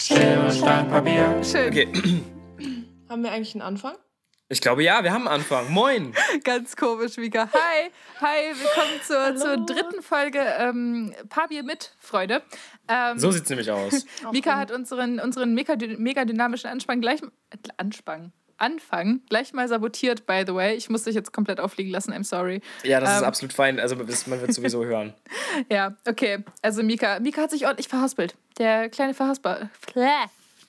Schere, Stein, Papier. Schön. Okay, Haben wir eigentlich einen Anfang? ich glaube ja, wir haben einen Anfang. Moin. Ganz komisch, Mika. Hi, hi, willkommen zur, zur dritten Folge ähm, Papier mit, Freunde. Ähm, So sieht's nämlich aus. Mika hat unseren, unseren mega, mega dynamischen Anspann gleich, äh, Anspang, Anfang gleich mal sabotiert, by the way. Ich muss dich jetzt komplett auffliegen lassen, I'm sorry. Ja, das ist Ähm. absolut fein. Also man wird sowieso hören. Ja, okay. Also Mika, Mika hat sich ordentlich verhaspelt. Der kleine Verhaspel. Toll,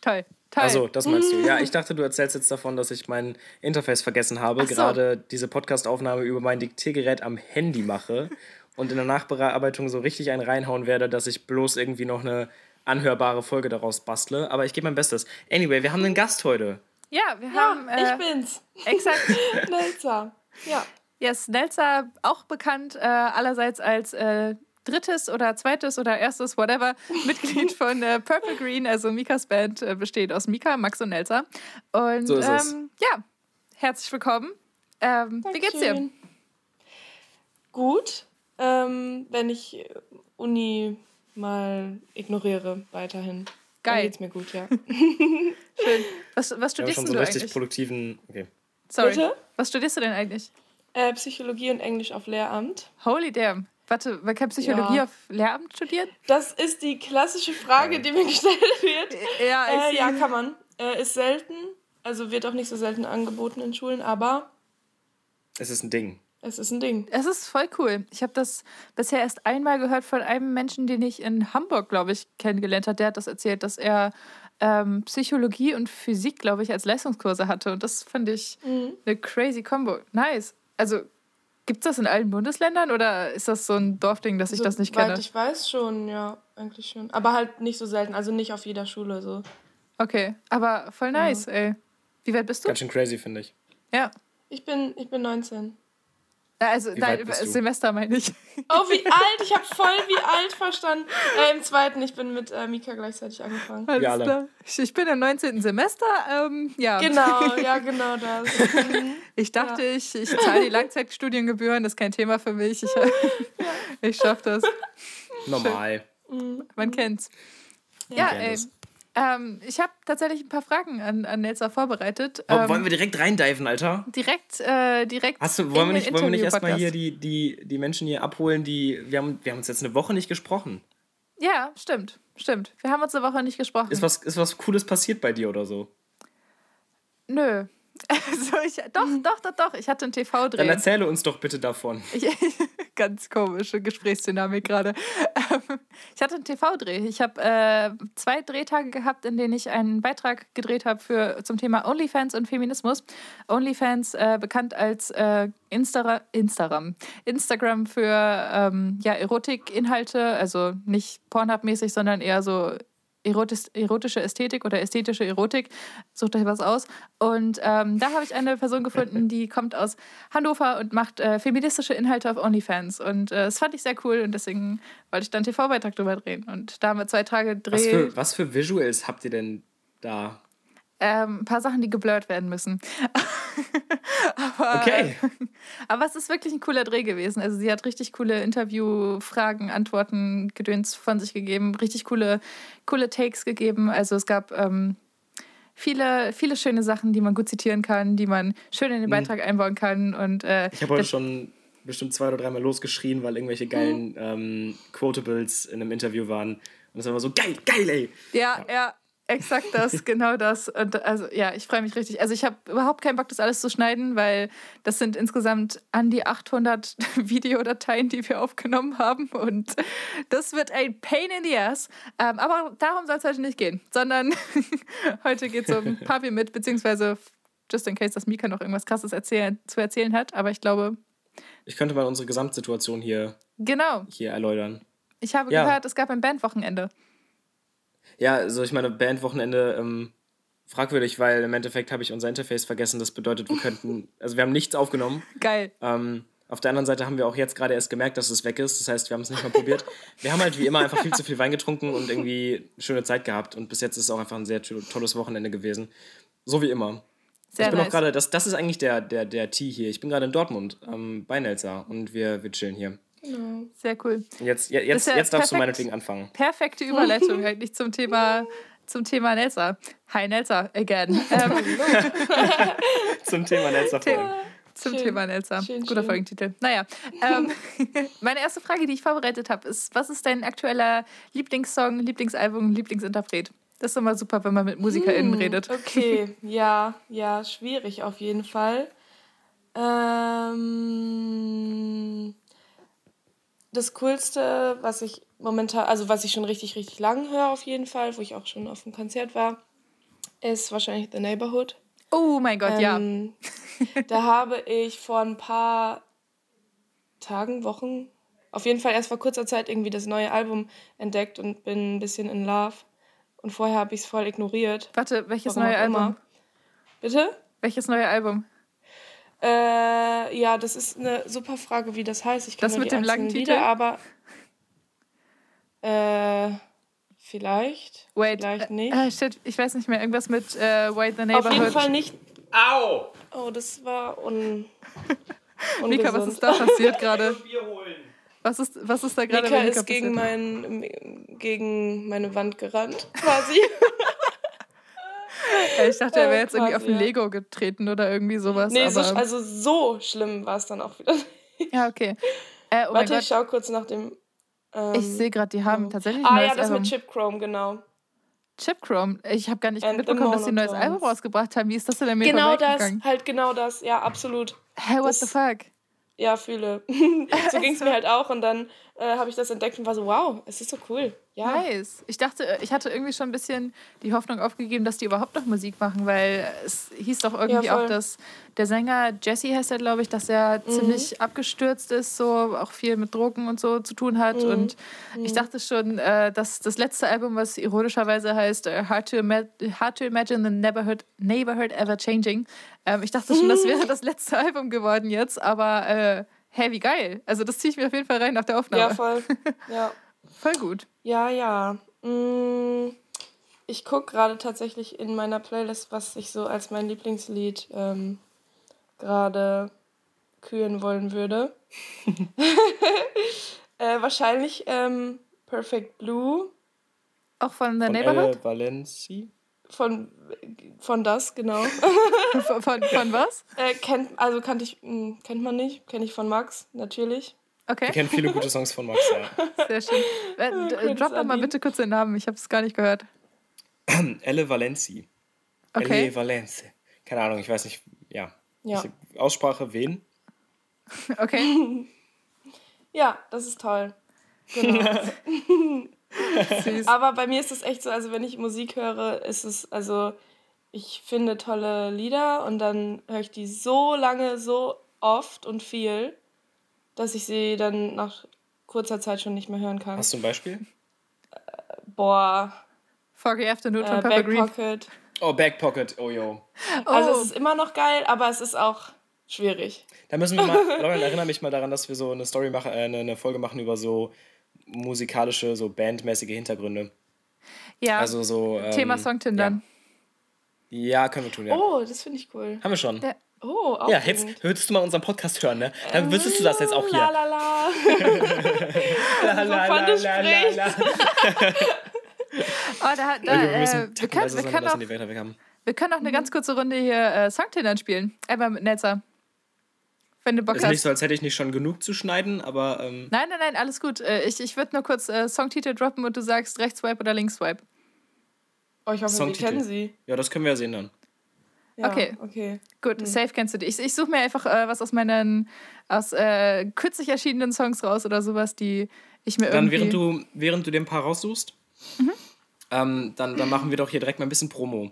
toll. Also, das meinst du. Ja, ich dachte, du erzählst jetzt davon, dass ich mein Interface vergessen habe, so. gerade diese Podcast-Aufnahme über mein Diktiergerät am Handy mache und in der Nachbearbeitung so richtig einen reinhauen werde, dass ich bloß irgendwie noch eine anhörbare Folge daraus bastle. Aber ich gebe mein Bestes. Anyway, wir haben einen Gast heute. Ja, wir Ja, haben. Äh, ich bin's. Exakt. Nelza. Ja. Yes, Nelza, auch bekannt äh, allerseits als äh, drittes oder zweites oder erstes, whatever, Mitglied von äh, Purple Green, also Mikas Band, äh, besteht aus Mika, Max und Nelza. Und So ist es. ähm, ja, herzlich willkommen. Ähm, wie geht's dir? Gut. Ähm, wenn ich äh, Uni mal ignoriere, weiterhin. Dann Geil. geht's mir gut, ja. Schön. Was, was Wir haben studierst schon du so richtig eigentlich? produktiven. Okay. Sorry. Bitte? Was studierst du denn eigentlich? Äh, Psychologie und Englisch auf Lehramt. Holy damn. Warte, wer kann Psychologie Ja. auf Lehramt studieren? Das ist die klassische Frage, die mir gestellt wird. Ja, Äh, ja, kann man. Äh, ist selten. Also wird auch nicht so selten angeboten in Schulen, aber Es ist ein Ding. Es ist ein Ding. Es ist voll cool. Ich habe das bisher erst einmal gehört von einem Menschen, den ich in Hamburg, glaube ich, kennengelernt habe. Der hat das erzählt, dass er ähm, Psychologie und Physik, glaube ich, als Leistungskurse hatte. Und das fand ich Mhm. eine crazy Combo. Nice. Also, gibt es das in allen Bundesländern oder ist das so ein Dorfding, dass ich das nicht kenne? ich weiß schon, ja, eigentlich schon. Aber halt nicht so selten, also nicht auf jeder Schule so. Okay, aber voll nice, ey. Wie weit bist du? Ganz schön crazy, finde ich. Ja. Ich bin, ich bin 19. Also, Wie nein, du? Semester meine ich. Oh, wie alt! Ich habe voll wie alt verstanden. Äh, Im zweiten, ich bin mit äh, Mika gleichzeitig angefangen. Alles alle. klar. Ich, ich bin im 19. Semester. Ähm, ja. Genau, ja, genau das. Mhm. Ich dachte, ich, ich zahle die Langzeitstudiengebühren, das ist kein Thema für mich. Ich, ich schaffe das. Normal. Man kennt's. Man Ja, kennt ey. Ähm, ich habe tatsächlich ein paar Fragen an, an Nelsa vorbereitet. Oh, Ähm, wollen wir direkt reindiven, Alter? direkt, äh, direkt. Hast du, wollen wir nicht, wollen wir nicht erstmal hier die, die, die Menschen hier abholen, die. Wir haben, wir haben uns jetzt eine Woche nicht gesprochen. Ja, stimmt, stimmt. Wir haben uns eine Woche nicht gesprochen. Ist was, ist was Cooles passiert bei dir oder so? Nö. Also ich, doch, doch, doch, doch. Ich hatte einen Dann TV-Dreh. erzähle uns doch bitte davon. Ich, ganz komische Gesprächsdynamik gerade. Ich hatte einen TV-Dreh. Ich habe äh, zwei Drehtage gehabt, in denen ich einen Beitrag gedreht habe für zum Thema OnlyFans und Feminismus. OnlyFans äh, bekannt als äh, Insta Instagram. Instagram für ähm, ja, Erotikinhalte, also nicht Pornhub-mäßig, sondern eher so erotisch, erotische Ästhetik oder ästhetische Erotik. Sucht euch was aus. Und ähm, da habe ich eine Person gefunden, die kommt aus Hannover und macht äh, feministische Inhalte auf OnlyFans. Und äh, das fand ich sehr cool und deswegen wollte ich dann einen TV-Beitrag drüber drehen. Und da haben wir zwei Tage Dreh. Was für, was für Visuals habt ihr denn da? Ähm, ein paar Sachen, die geblurrt werden müssen. aber, Okay. aber es ist wirklich ein cooler Dreh gewesen. Also sie hat richtig coole Interviewfragen, Antworten, Gedöns von sich gegeben, richtig coole, coole Takes gegeben. Also es gab ähm, viele, viele schöne Sachen, die man gut zitieren kann, die man schön in den Beitrag einbauen kann. Und äh, Ich habe heute schon bestimmt zwei oder dreimal losgeschrien, weil irgendwelche geilen ähm, Quotables in einem Interview waren. Und es war immer so, geil, geil, ey. Ja, ja, exakt das, genau das. Und also ja, ich freue mich richtig. Also ich habe überhaupt keinen Bock, das alles zu schneiden, weil das sind insgesamt an die 800 Videodateien, die wir aufgenommen haben. Und das wird ein Pain in the Ass. Ähm, aber darum soll es heute nicht gehen, sondern heute geht es um Papi mit, beziehungsweise just in case, dass Mika noch irgendwas Krasses erzählen, zu erzählen hat. Aber ich glaube, Ich könnte mal unsere Gesamtsituation hier, genau. hier erläutern. Ich habe Ja. gehört, es gab ein Bandwochenende. Ja, also ich meine, Bandwochenende ähm, fragwürdig, weil im Endeffekt habe ich unser Interface vergessen. Das bedeutet, wir könnten, also wir haben nichts aufgenommen. Geil. Ähm, auf der anderen Seite haben wir auch jetzt gerade erst gemerkt, dass es weg ist. Das heißt, wir haben es nicht mal probiert. Wir haben halt wie immer einfach viel zu viel Wein getrunken und irgendwie eine schöne Zeit gehabt. Und bis jetzt ist es auch einfach ein sehr to- tolles Wochenende gewesen. So wie immer. Sehr ich bin auch nice. gerade, das, das ist eigentlich der, der, der Tee hier. Ich bin gerade in Dortmund ähm, bei Nelsa und wir, wir chillen hier. Genau. Sehr cool. Jetzt, je- jetzt, ja jetzt darfst du perfekt. meinetwegen anfangen. Perfekte Überleitung eigentlich zum Thema, zum Thema Nelsa. Hi Nelsa, again. Ähm, Zum Thema letzter The- Folge. zum Schön. Thema Nelsa. Schön, Guter schön. Folgentitel. Naja, ähm, meine erste Frage, die ich vorbereitet habe, ist, was ist dein aktueller Lieblingssong, Lieblingsalbum, Lieblingsinterpret? Das ist immer super, wenn man mit MusikerInnen Hm, redet. Okay, ja, ja, schwierig auf jeden Fall. Ähm, das Coolste, was ich momentan, also was ich schon richtig, richtig lang höre auf jeden Fall, wo ich auch schon auf dem Konzert war, ist wahrscheinlich The Neighborhood. Oh mein Gott, ja. Ähm, da habe ich vor ein paar Tagen, Wochen, auf jeden Fall erst vor kurzer Zeit irgendwie das neue Album entdeckt und bin ein bisschen in Love. Und vorher habe ich es voll ignoriert. Warte, welches neue Album? Bitte? Welches neue Album? Äh, ja, das ist eine super Frage, wie das heißt. Ich Das kenne nur mit die dem langen Titel? Lieder, aber äh, vielleicht. Wait, Vielleicht äh, nicht. äh, shit, ich weiß nicht mehr. Irgendwas mit äh, White the Auf Neighborhood. jeden Fall nicht. Au! Oh, das war un. Mika, was ist da passiert gerade? Was ist, was ist da gerade Mika bei ist gegen, passiert? mein, gegen meine Wand gerannt, quasi. Ich dachte, er wäre Äh, jetzt irgendwie auf ein. Lego getreten oder irgendwie sowas. nee, so, also so schlimm war es dann auch wieder. ja, okay. Äh, oh Warte, ich schau kurz nach dem. Ähm, ich sehe gerade, die haben tatsächlich Ah ja, das Album. mit Chip Chrome, genau. Chip Chrome. Ich habe gar nicht And mitbekommen, dass sie ein neues. Album rausgebracht haben. Wie ist das denn an mir Genau das, vorbeigegangen? halt genau das. Ja, absolut. Hä, what das- the fuck? Ja, fühle. so ging es mir halt auch und dann äh, habe ich das entdeckt und war so, wow, es ist so cool. Ja. Nice. Ich dachte, äh, ich hatte irgendwie schon ein bisschen die Hoffnung aufgegeben, dass die überhaupt noch Musik machen, weil es hieß doch irgendwie Ja, auch, dass der Sänger Jesse heißt er, glaube ich, dass er Mhm. ziemlich abgestürzt ist, so auch viel mit Drogen und so zu tun hat. Mhm. Und ich dachte schon, äh, dass das letzte Album, was ironischerweise heißt Hard, to Ima Hard to Imagine the Neighborhood, Neighborhood Ever Changing, ähm, ich dachte schon, das wäre das letzte Album geworden jetzt, aber äh, hey, wie geil. Also das ziehe ich mir auf jeden Fall rein nach der Aufnahme. Ja, voll. Ja, Voll gut. ja. ja. Mm, Ich gucke gerade tatsächlich in meiner Playlist, was ich so als mein Lieblingslied ähm, gerade küren wollen würde. äh, wahrscheinlich ähm, Perfect Blue Auch von The Von Neighborhood? Valenci. Von, von das, genau. Von, von, von was? äh, kennt, also kannte ich, mh, kennt man nicht, kenne ich von Max, natürlich. Wir Okay, kennen viele gute Songs von Max, ja. sehr schön. Äh, Prince drop doch mal bitte kurz den Namen, ich habe es gar nicht gehört. Elle Valenci. Okay. Elle Valence. Keine Ahnung, ich weiß nicht, ja. Ja. Ich, Aussprache, wen? Okay, Ja, das ist toll. Genau. süß. Aber bei mir ist es echt so, also wenn ich Musik höre, ist es, also ich finde tolle Lieder und dann höre ich die so lange, so oft und viel, dass ich sie dann nach kurzer Zeit schon nicht mehr hören kann. Hast du ein Beispiel? Boah, Foggy Afternoon von äh, Pepper Back Green. Pocket. Oh, Back Pocket, oh yo. Also Oh. es ist immer noch geil, aber es ist auch schwierig. Da müssen wir mal, Lauren, erinnere mich mal daran, dass wir so eine Story machen, äh, eine Folge machen über so musikalische, so bandmäßige Hintergründe. Ja, Also so. Ähm, Thema Songtindern. Ja. ja, können wir tun, ja. Oh, das finde ich cool. Haben wir schon. Ja. Oh, auch Ja, jetzt würdest du mal unseren Podcast hören, ne? Dann wüsstest du das jetzt auch La hier. la la. La, la, Wovon du sprichst. la. Oh, da, da, Wir äh, müssen wir, können, wir, können auch, wir wir können auch eine ganz kurze Runde hier äh, Songtindern spielen. Einmal mit Netzer. Wenn du Bock Ist nicht hast. so, als hätte ich nicht schon genug zu schneiden, aber ähm, Nein, nein, nein, alles gut. Äh, ich ich würde nur kurz äh, Songtitel droppen und du sagst Rechtsswipe oder Linksswipe. Oh, ich hoffe, wir Songtitel. kennen sie. ja, das können wir ja sehen dann. Ja, Okay. okay. Gut, safe kennst du dich. Ich, ich suche mir einfach äh, was aus meinen aus äh, kürzlich erschienenen Songs raus oder sowas, die ich mir Dann, irgendwie... während du, während du den paar raussuchst, ähm, dann, dann machen wir doch hier direkt mal ein bisschen Promo.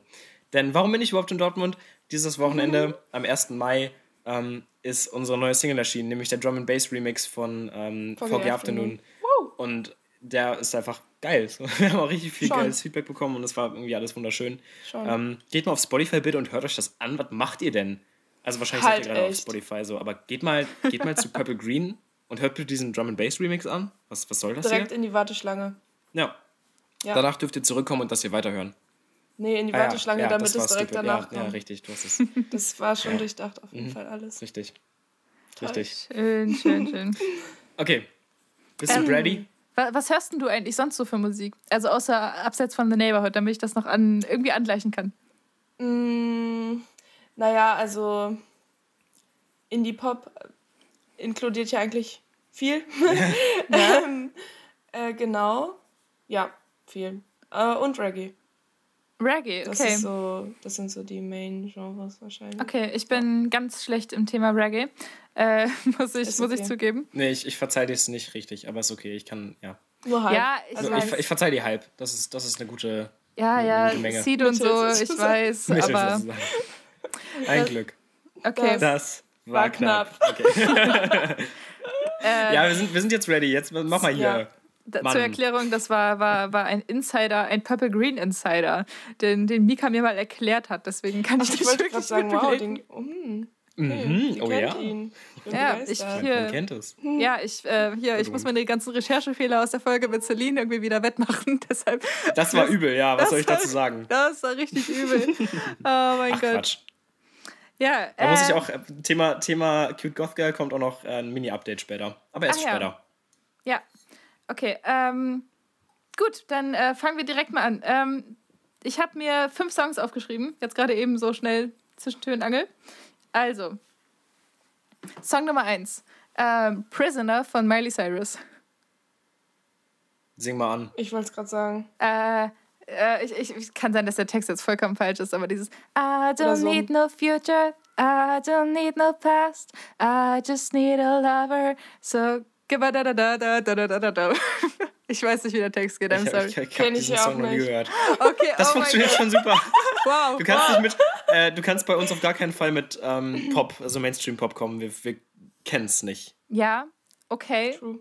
Denn warum bin ich überhaupt in Dortmund? Dieses Wochenende, am 1. Mai, ähm, ist unsere neue Single erschienen, nämlich der Drum and Bass Remix von ähm, Foggy Foggy Afternoon. Afternoon. Und der ist einfach geil. Wir haben auch richtig viel Schon. geiles Feedback bekommen und es war irgendwie alles wunderschön. Ähm, geht mal auf Spotify bitte und hört euch das an. Was macht ihr denn? Also wahrscheinlich Halt seid ihr gerade auf echt. Spotify so, aber geht mal, geht mal zu Purple Green und hört bitte diesen Drum and Bass Remix an. Was, was soll das Direkt hier? in die Warteschlange. Ja. Ja. Danach dürft ihr zurückkommen und das hier weiterhören. Nee, in die Ah ja, Warteschlange, ja, damit das es war direkt stupid. danach Ja, ja, kommt. richtig, du hast es. Das war schon durchdacht, auf Mhm. jeden Fall alles. richtig. Richtig. Schön, schön, schön. Okay. Bist du Ähm, ready? Was, hörst denn du eigentlich sonst so für Musik? Also außer abseits von The Neighborhood, damit ich das noch an, irgendwie angleichen kann. Mm, naja, also Indie-Pop inkludiert ja eigentlich viel. Ja. ähm, äh, genau. Ja, viel. Äh, und Reggae. Reggae, Das, okay. ist so, das sind so die Main-Genres wahrscheinlich. Okay, ich bin ganz schlecht im Thema Reggae. Äh, muss ich, Ist muss ich okay. zugeben. Nee, ich, ich verzeih dir es nicht richtig, aber ist okay. Ich kann, ja. Nur halb. Ja, ich also. Ich, ich verzeih dir halb. Das ist, das ist eine gute Ja, eine ja, gute Menge. Seed und so, ich weiß, aber. Ein Glück. okay. Das war, War knapp. knapp. Okay. Äh, Ja, wir sind, wir sind jetzt ready. Jetzt mach mal hier. Ja. Da, zur Erklärung, das war, war, war ein Insider, ein Purple Green Insider, den, den Mika mir mal erklärt hat. Deswegen kann ich Ach, ich das wirklich sagen, wow, den, oh, hm, Mhm. Oh ja. ihn. Ich bin Ja, ich- Hier. man kennt es. Ja, ich, äh, hier, ich muss meine ganzen Recherchefehler aus der Folge mit Celine irgendwie wieder wettmachen. Deshalb, Das war übel, ja. Was soll ich dazu sagen? das war richtig übel. Oh mein Ach, Gott. Quatsch. Ja, Da muss ich äh, auch, äh, Thema, Thema Cute Goth Girl kommt auch noch äh, ein Mini-Update später. Aber erst Ah, ja. später. Ja, okay. Ähm, gut, dann äh, fangen wir direkt mal an. Ähm, ich habe mir fünf Songs aufgeschrieben, jetzt gerade eben so schnell zwischen Tür und Angel. Also, Song Nummer eins. Ähm, Prisoner von Miley Cyrus. Sing mal an. Ich wollte es gerade sagen. Äh, äh, ich, ich, ich kann sein, dass der Text jetzt vollkommen falsch ist, aber dieses I don't so. need no future, I don't need no past, I just need a lover. So, ich weiß nicht, wie der Text geht. I'm ich sorry. Hab, ich, ich Kenn ich auch Song nicht. nie gehört. Okay, das oh funktioniert schon super. Wow. Du kannst, wow. Mit, äh, du kannst bei uns auf gar keinen Fall mit ähm, Pop, also Mainstream-Pop kommen. Wir, wir kennen es nicht. Ja, okay. True.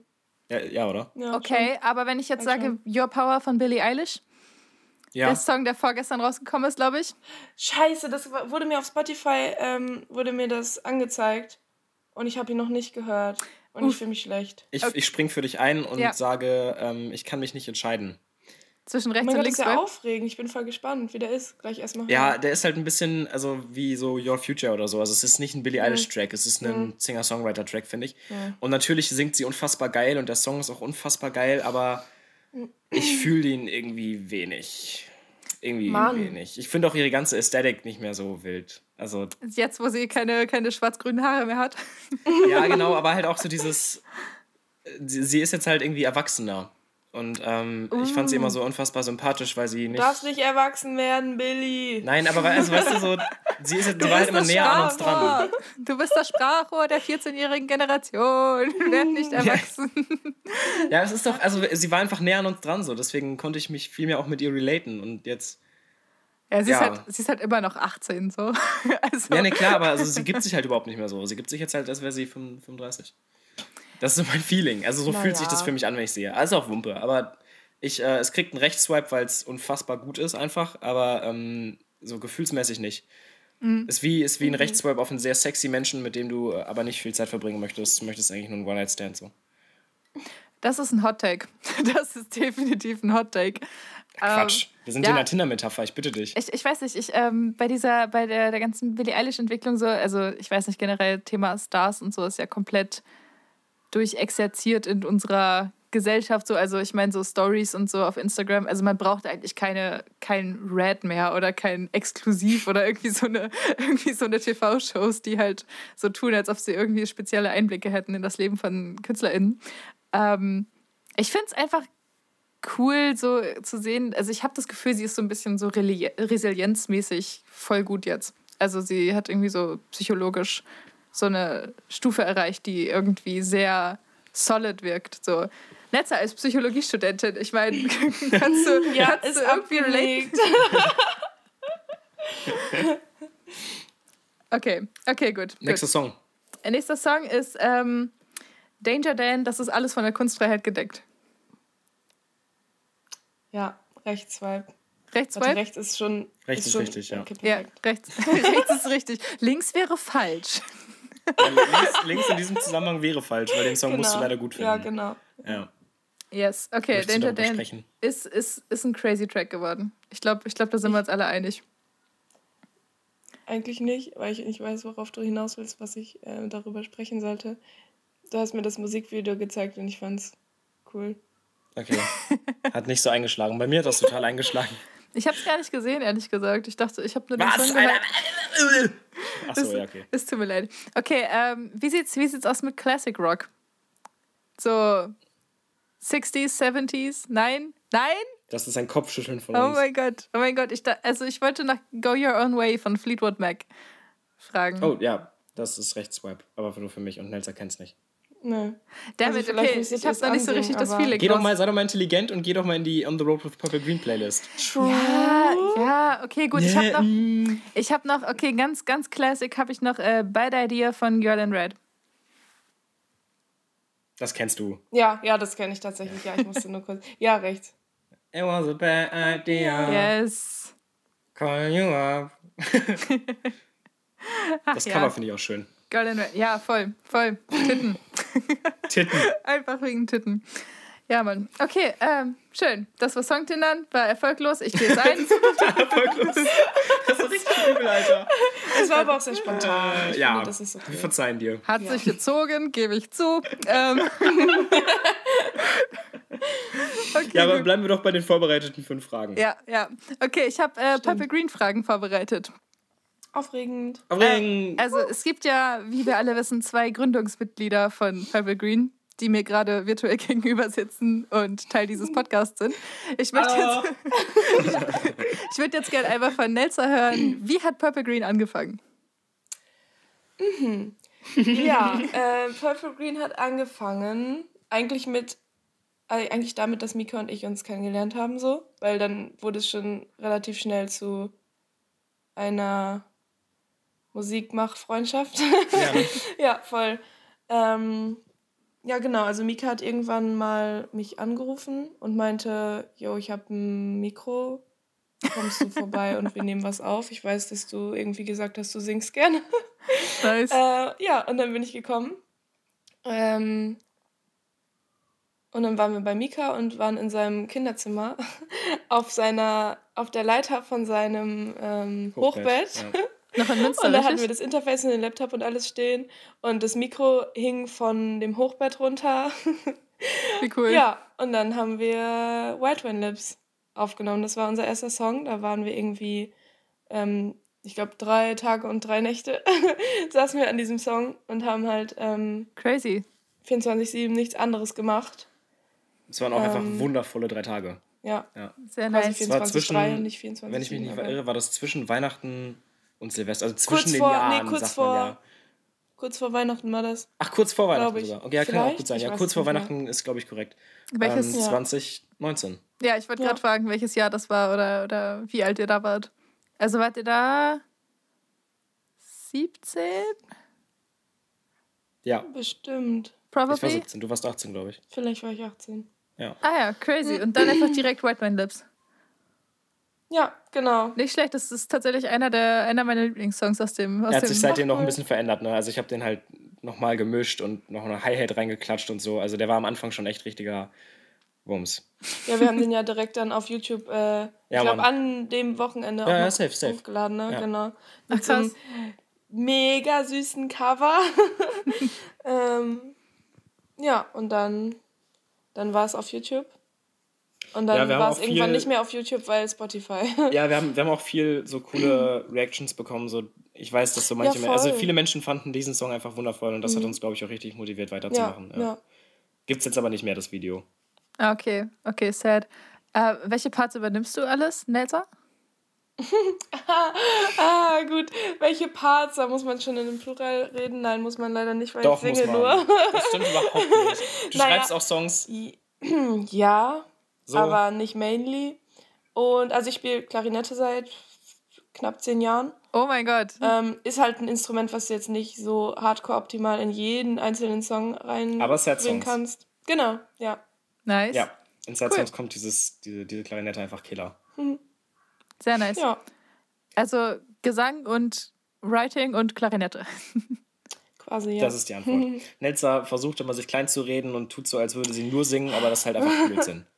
Ja, ja oder? Ja, okay, schon. aber wenn ich jetzt sage Your Power von Billie Eilish, ja. der Song, der vorgestern rausgekommen ist, glaube ich. Scheiße, das wurde mir auf Spotify ähm, wurde mir das angezeigt und ich habe ihn noch nicht gehört und Uff. ich fühle mich schlecht. Ich, ich spring für dich ein und Ja. sage, ähm, ich kann mich nicht entscheiden. Zwischen Oh rechts mein und Gott, das links. ist ja aufregend. Ich bin voll gespannt, wie der ist. Gleich erstmal. Ja, der ist halt ein bisschen, also wie so Your Future oder so. Also es ist nicht ein Billie Eilish-Track, es ist ein Singer-Songwriter-Track, finde ich. Und natürlich singt sie unfassbar geil und der Song ist auch unfassbar geil, aber ich fühle ihn irgendwie wenig. Irgendwie Mann. wenig. Ich finde auch ihre ganze Ästhetik nicht mehr so wild. Also, Jetzt, wo sie keine, keine schwarz-grünen Haare mehr hat. ja, genau, aber halt auch so dieses. Sie, sie ist jetzt halt irgendwie erwachsener. Und ähm, ich fand sie immer so unfassbar sympathisch, weil sie Du nicht. darfst nicht erwachsen werden, Billy. Nein, aber also, weißt du, so, sie, ist, sie war halt immer näher an uns dran. Sprachrohr. Du bist das Sprachrohr der 14-jährigen Generation. Werd nicht erwachsen. Ja, es ist doch, also sie war einfach näher an uns dran, so. Deswegen konnte ich mich viel mehr auch mit ihr relaten. Und jetzt. Ja, sie, Ja. Ist halt, sie ist halt immer noch 18, so. Also, Ja, ne, klar, aber also, sie gibt sich halt überhaupt nicht mehr so. Sie gibt sich jetzt halt, als wäre sie 35. Das ist so mein Feeling. Also so Na fühlt sich das für mich an, wenn ich sehe. Also auch Wumpe. Aber ich, äh, es kriegt einen Rechtsswipe, weil es unfassbar gut ist einfach. Aber ähm, so gefühlsmäßig nicht. Ist wie, ist wie ein Rechtsswipe auf einen sehr sexy Menschen, mit dem du äh, aber nicht viel Zeit verbringen möchtest. Du möchtest eigentlich nur einen One-Night-Stand so. Das ist ein Hot Take. Das ist definitiv ein Hot Take. Quatsch. Wir sind ja. in einer Tinder-Metapher, ich bitte dich. Ich, ich weiß nicht, ich ähm, bei dieser, bei der, der ganzen Billie Eilish-Entwicklung so, also ich weiß nicht, generell Thema Stars und so ist ja komplett durchexerziert in unserer Gesellschaft so. Also ich meine, so Stories und so auf Instagram, also man braucht eigentlich keine, kein Red mehr oder kein Exklusiv oder irgendwie so eine, so eine TV-Shows, die halt so tun, als ob sie irgendwie spezielle Einblicke hätten in das Leben von KünstlerInnen. Ähm, ich finde es einfach cool, so zu sehen. Also ich habe das Gefühl, sie ist so ein bisschen so resilienzmäßig voll gut jetzt. Also sie hat irgendwie so psychologisch so eine Stufe erreicht, die irgendwie sehr solid wirkt. So netter als Psychologiestudentin. Ich meine, kannst du, Ja, kannst ist du irgendwie relate? Okay, okay, gut. Nächster gut. Song. Nächster Song ist ähm, Danger Dan, das ist alles von der Kunstfreiheit gedeckt. Ja, rechts Swipe. Rechts, Warte, rechts ist schon. Rechts ist schon, richtig, ja. Okay, Ja, rechts. rechts ist richtig. Links wäre falsch. Links, links in diesem Zusammenhang wäre falsch, weil den Song musst du Genau. leider gut finden. Ja, genau. Ja. Yes, okay, Danger darüber Dan sprechen? ist, ist, ist ein crazy Track geworden. Ich glaube, ich glaub, da sind wir uns alle einig. Eigentlich nicht, weil ich nicht weiß, worauf du hinaus willst, was ich äh, darüber sprechen sollte. Du hast mir das Musikvideo gezeigt und ich fand's cool. Okay. Hat nicht so eingeschlagen. Bei mir hat das total eingeschlagen. Ich habe es gar nicht gesehen, ehrlich gesagt. Ich dachte, ich habe nur den Was? Song gehört. Achso, ja, okay. Es tut mir leid. Okay, ähm, wie sieht's, wie sieht's aus mit Classic Rock? So 60s, 70s? Nein? Nein? Das ist ein Kopfschütteln von Oh uns. mein Gott. Oh mein Gott. Ich da, also ich wollte nach Go Your Own Way von Fleetwood Mac fragen. Oh, ja. Das ist recht Swipe. Aber nur für mich und Nelsa kennt's nicht. Nö. Damit, also okay, ich habe es noch nicht so richtig das Feeling. Geh doch mal, sei doch mal intelligent und geh doch mal in die On the Road with Purple Green Playlist. Ja, ja, okay, gut. Ich habe noch, ich habe noch, okay, ganz, ganz classic habe ich noch äh, Bad Idea von Girl in Red. Das kennst du. Ja, ja, das kenne ich tatsächlich. Ja, ich musste nur kurz. Ja, recht. It was a bad idea. Yes. Call you up. Das ja. Cover finde ich auch schön. Girl in Red. Ja, voll, voll. Titten. Titten. Einfach wegen Titten. Ja, Mann. Okay, ähm, schön. Das war Songtindern, war erfolglos. Ich gehe jetzt ein. Erfolglos. Das ist richtig übel, Alter. Es war aber auch sehr spontan. Äh, Ich ja, finde, das ist okay. wir verzeihen dir. Hat sich gezogen, gebe ich zu. Ähm. okay, Ja, aber gut. bleiben wir doch bei den vorbereiteten fünf Fragen. ja, ja. Okay, ich habe äh, Purple Green Fragen vorbereitet. Aufregend. Aufregend. Also es gibt ja, wie wir alle wissen, zwei Gründungsmitglieder von Purple Green, die mir gerade virtuell gegenüber sitzen und Teil dieses Podcasts sind. Ich möchte jetzt, ich würde jetzt gerne einmal von Nelsa hören, wie hat Purple Green angefangen? Ja, äh, Purple Green hat angefangen, eigentlich mit, äh, eigentlich damit, dass Mika und ich uns kennengelernt haben, so, weil dann wurde es schon relativ schnell zu einer Musikmach-Freundschaft. Ja, ne? ja, voll. Ähm, ja, genau, also Mika hat irgendwann mal mich angerufen und meinte, yo, ich habe ein Mikro, kommst du vorbei und wir nehmen was auf. Ich weiß, dass du irgendwie gesagt hast, du singst gerne. Nice. Äh, ja, und dann bin ich gekommen. Ähm, und dann waren wir bei Mika und waren in seinem Kinderzimmer auf seiner, auf der Leiter von seinem ähm, Hochbett. Ja. Noch in Münster, Und da hatten wir das Interface und den Laptop und alles stehen. Und das Mikro hing von dem Hochbett runter. Wie cool. Ja, und dann haben wir White Wine Lips aufgenommen. Das war unser erster Song. Da waren wir irgendwie, ähm, ich glaube, drei Tage und drei Nächte saßen wir an diesem Song und haben halt ähm, Crazy. 24-7 nichts anderes gemacht. Es waren auch einfach Ähm, wundervolle drei Tage. Ja, Sehr quasi nice. Es war 24-3 zwischen, und nicht 24 wenn ich mich nicht aber irre, war das zwischen Weihnachten und Silvester. Also zwischen Kurz den vor, Jahren, nee, kurz sagt vor, man ja. kurz vor Weihnachten war das. Ach, kurz vor Weihnachten ich. sogar. Okay, ja, kann auch gut sein. Ich Ja, kurz vor nicht mehr. Weihnachten ist, glaube ich, korrekt. Welches? ähm, Ja. 2019. Ja, ich wollte Ja. gerade fragen, welches Jahr das war oder, oder wie alt ihr da wart. Also wart ihr da 17? Ja, Bestimmt. ich war Probably. 17. Du warst 18, glaube ich. Vielleicht war ich 18. Ah ja, crazy. Und dann einfach direkt White Wine Lips. Ja, genau. Nicht schlecht, das ist tatsächlich einer der einer meiner Lieblingssongs aus dem aus Er hat dem sich seitdem noch ein bisschen verändert. Ne? Also ich habe den halt nochmal gemischt und noch eine Hi-Hat reingeklatscht und so. Also der war am Anfang schon echt richtiger Wumms. Ja, wir haben den ja direkt dann auf YouTube, äh, ich Ja, glaube, Mann. an dem Wochenende auch Ja, ja, noch safe, safe. hochgeladen, ne? Ja. Genau. Ach, Mit so einem mega süßen Cover. ähm, ja, und dann, dann war es auf YouTube. Und Ja, dann haben war es irgendwann viel- nicht mehr auf YouTube, weil Spotify. Ja, wir haben, wir haben auch viel so coole Reactions bekommen. So, ich weiß, dass so manche, Ja, also. Mhm. viele Menschen fanden diesen Song einfach wundervoll und das hat uns, glaube ich, auch richtig motiviert ja, weiterzumachen. Ja. ja. Gibt's jetzt aber nicht mehr, das Video. Ah, okay, okay, sad. Äh, welche Parts übernimmst du alles, Nelsa? Ah, gut. Welche Parts? Da muss man schon in dem Plural reden? Nein, muss man leider nicht, weil Doch, ich muss singe man. nur. Das stimmt überhaupt nicht. Du Naja. schreibst auch Songs ja, so. aber nicht mainly. Und also ich spiele Klarinette seit knapp zehn Jahren. Oh mein Gott. Ähm, ist halt ein Instrument, was du jetzt nicht so hardcore optimal in jeden einzelnen Song reinbringen kannst. Genau, ja. Nice. ja, in Sad Cool. Songs kommt dieses, diese, diese Klarinette einfach Killer. Sehr nice. Ja, Also Gesang und Writing und Klarinette. quasi, ja. Das ist die Antwort. Nelza versucht immer, sich klein zu reden und tut so, als würde sie nur singen, aber das ist halt einfach Blödsinn.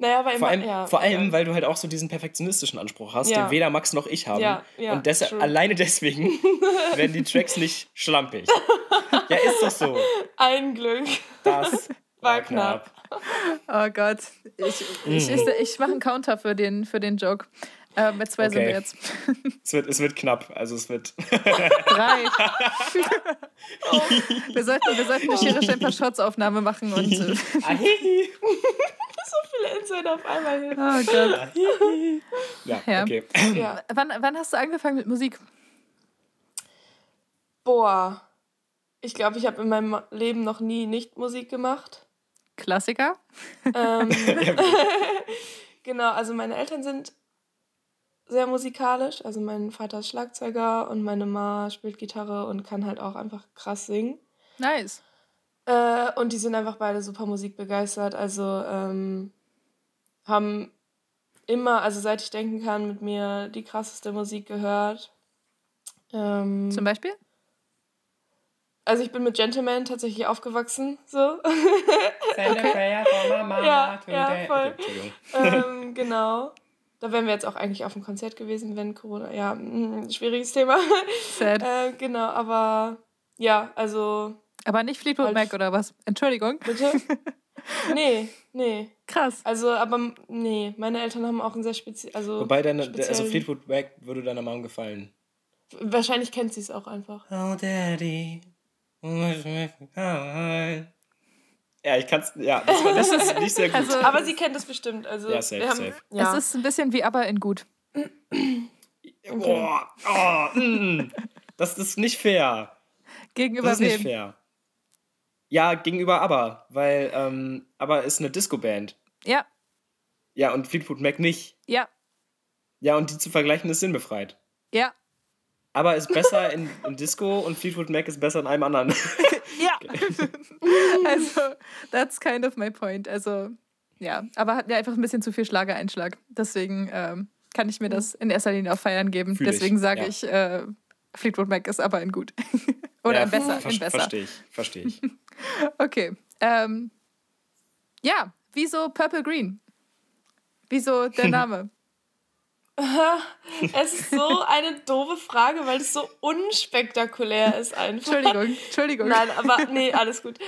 naja, aber immer, Vor allem, ja, vor allem ja. weil du halt auch so diesen perfektionistischen Anspruch hast, Ja. den weder Max noch ich haben. Ja, ja, und deshalb, true. alleine deswegen werden die Tracks nicht schlampig. ja, ist doch so. Ein Glück. Das War knapp. Oh Gott. Ich, ich, ich, ich mache einen Counter für den, für den Joke. Äh, mit zwei sind Okay. wir jetzt. Es wird, es wird knapp. Also es wird. Drei. wir, sollten, wir sollten eine Schere, Stein, paar Shots-Aufnahme machen und. Äh, So viele Insider auf einmal hin. oh Gott. ja, Ja. okay. Ja. Wann, wann hast du angefangen mit Musik? Boah. Ich glaube, ich habe in meinem Leben noch nie nicht Musik gemacht. Klassiker? Ähm, genau, also meine Eltern sind sehr musikalisch. Also mein Vater ist Schlagzeuger und meine Ma spielt Gitarre und kann halt auch einfach krass singen. Nice. Äh, und die sind einfach beide super musikbegeistert. Also ähm, haben immer, also seit ich denken kann, mit mir die krasseste Musik gehört. Ähm, Zum Beispiel? also ich bin mit Gentleman tatsächlich aufgewachsen, so. Send a prayer for my mama Ja, today. ja, voll. Okay, ähm, genau. Da wären wir jetzt auch eigentlich auf dem Konzert gewesen, wenn Corona. Ja, mm, schwieriges Thema. Sad. äh, genau, aber ja, also Aber nicht Fleetwood Halt- Mac oder was? Entschuldigung. bitte. nee, nee. Krass. Also, aber nee, meine Eltern haben auch ein sehr speziell. Also, Wobei deine, also Fleetwood Mac würde deiner Mom gefallen. Wahrscheinlich kennt sie es auch einfach. Oh, Daddy. Ja, ich kann's. Ja, das, war, das ist nicht sehr gut. Also- Aber sie kennt es bestimmt. Also, Ja, safe, wir haben, safe. Ja. Es ist ein bisschen wie aber in gut. Boah, oh, mm, das ist nicht fair. Gegenüber Das ist nicht wem? fair. Ja, gegenüber ABBA, weil ähm, ABBA ist eine Disco-Band. Ja, Ja, und Fleetwood Mac nicht. ja, Ja, und die zu vergleichen ist sinnbefreit. ja, ABBA ist besser in, in Disco und Fleetwood Mac ist besser in allem anderen. ja. also, that's kind of my point. Also, ja, aber hat mir einfach ein bisschen zu viel Schlagereinschlag. Deswegen ähm, kann ich mir das in erster Linie auf Feiern geben. Fühl ich, Deswegen sage ja. ich, äh, Fleetwood Mac ist aber in gut. Oder ja, in besser. ver besser. Verstehe ich, verstehe ich. Okay. Ähm, ja, wieso Purple Green? Wieso der Name? Es ist so eine doofe Frage, weil es so unspektakulär ist einfach. Entschuldigung, Entschuldigung. Nein, aber nee, alles gut.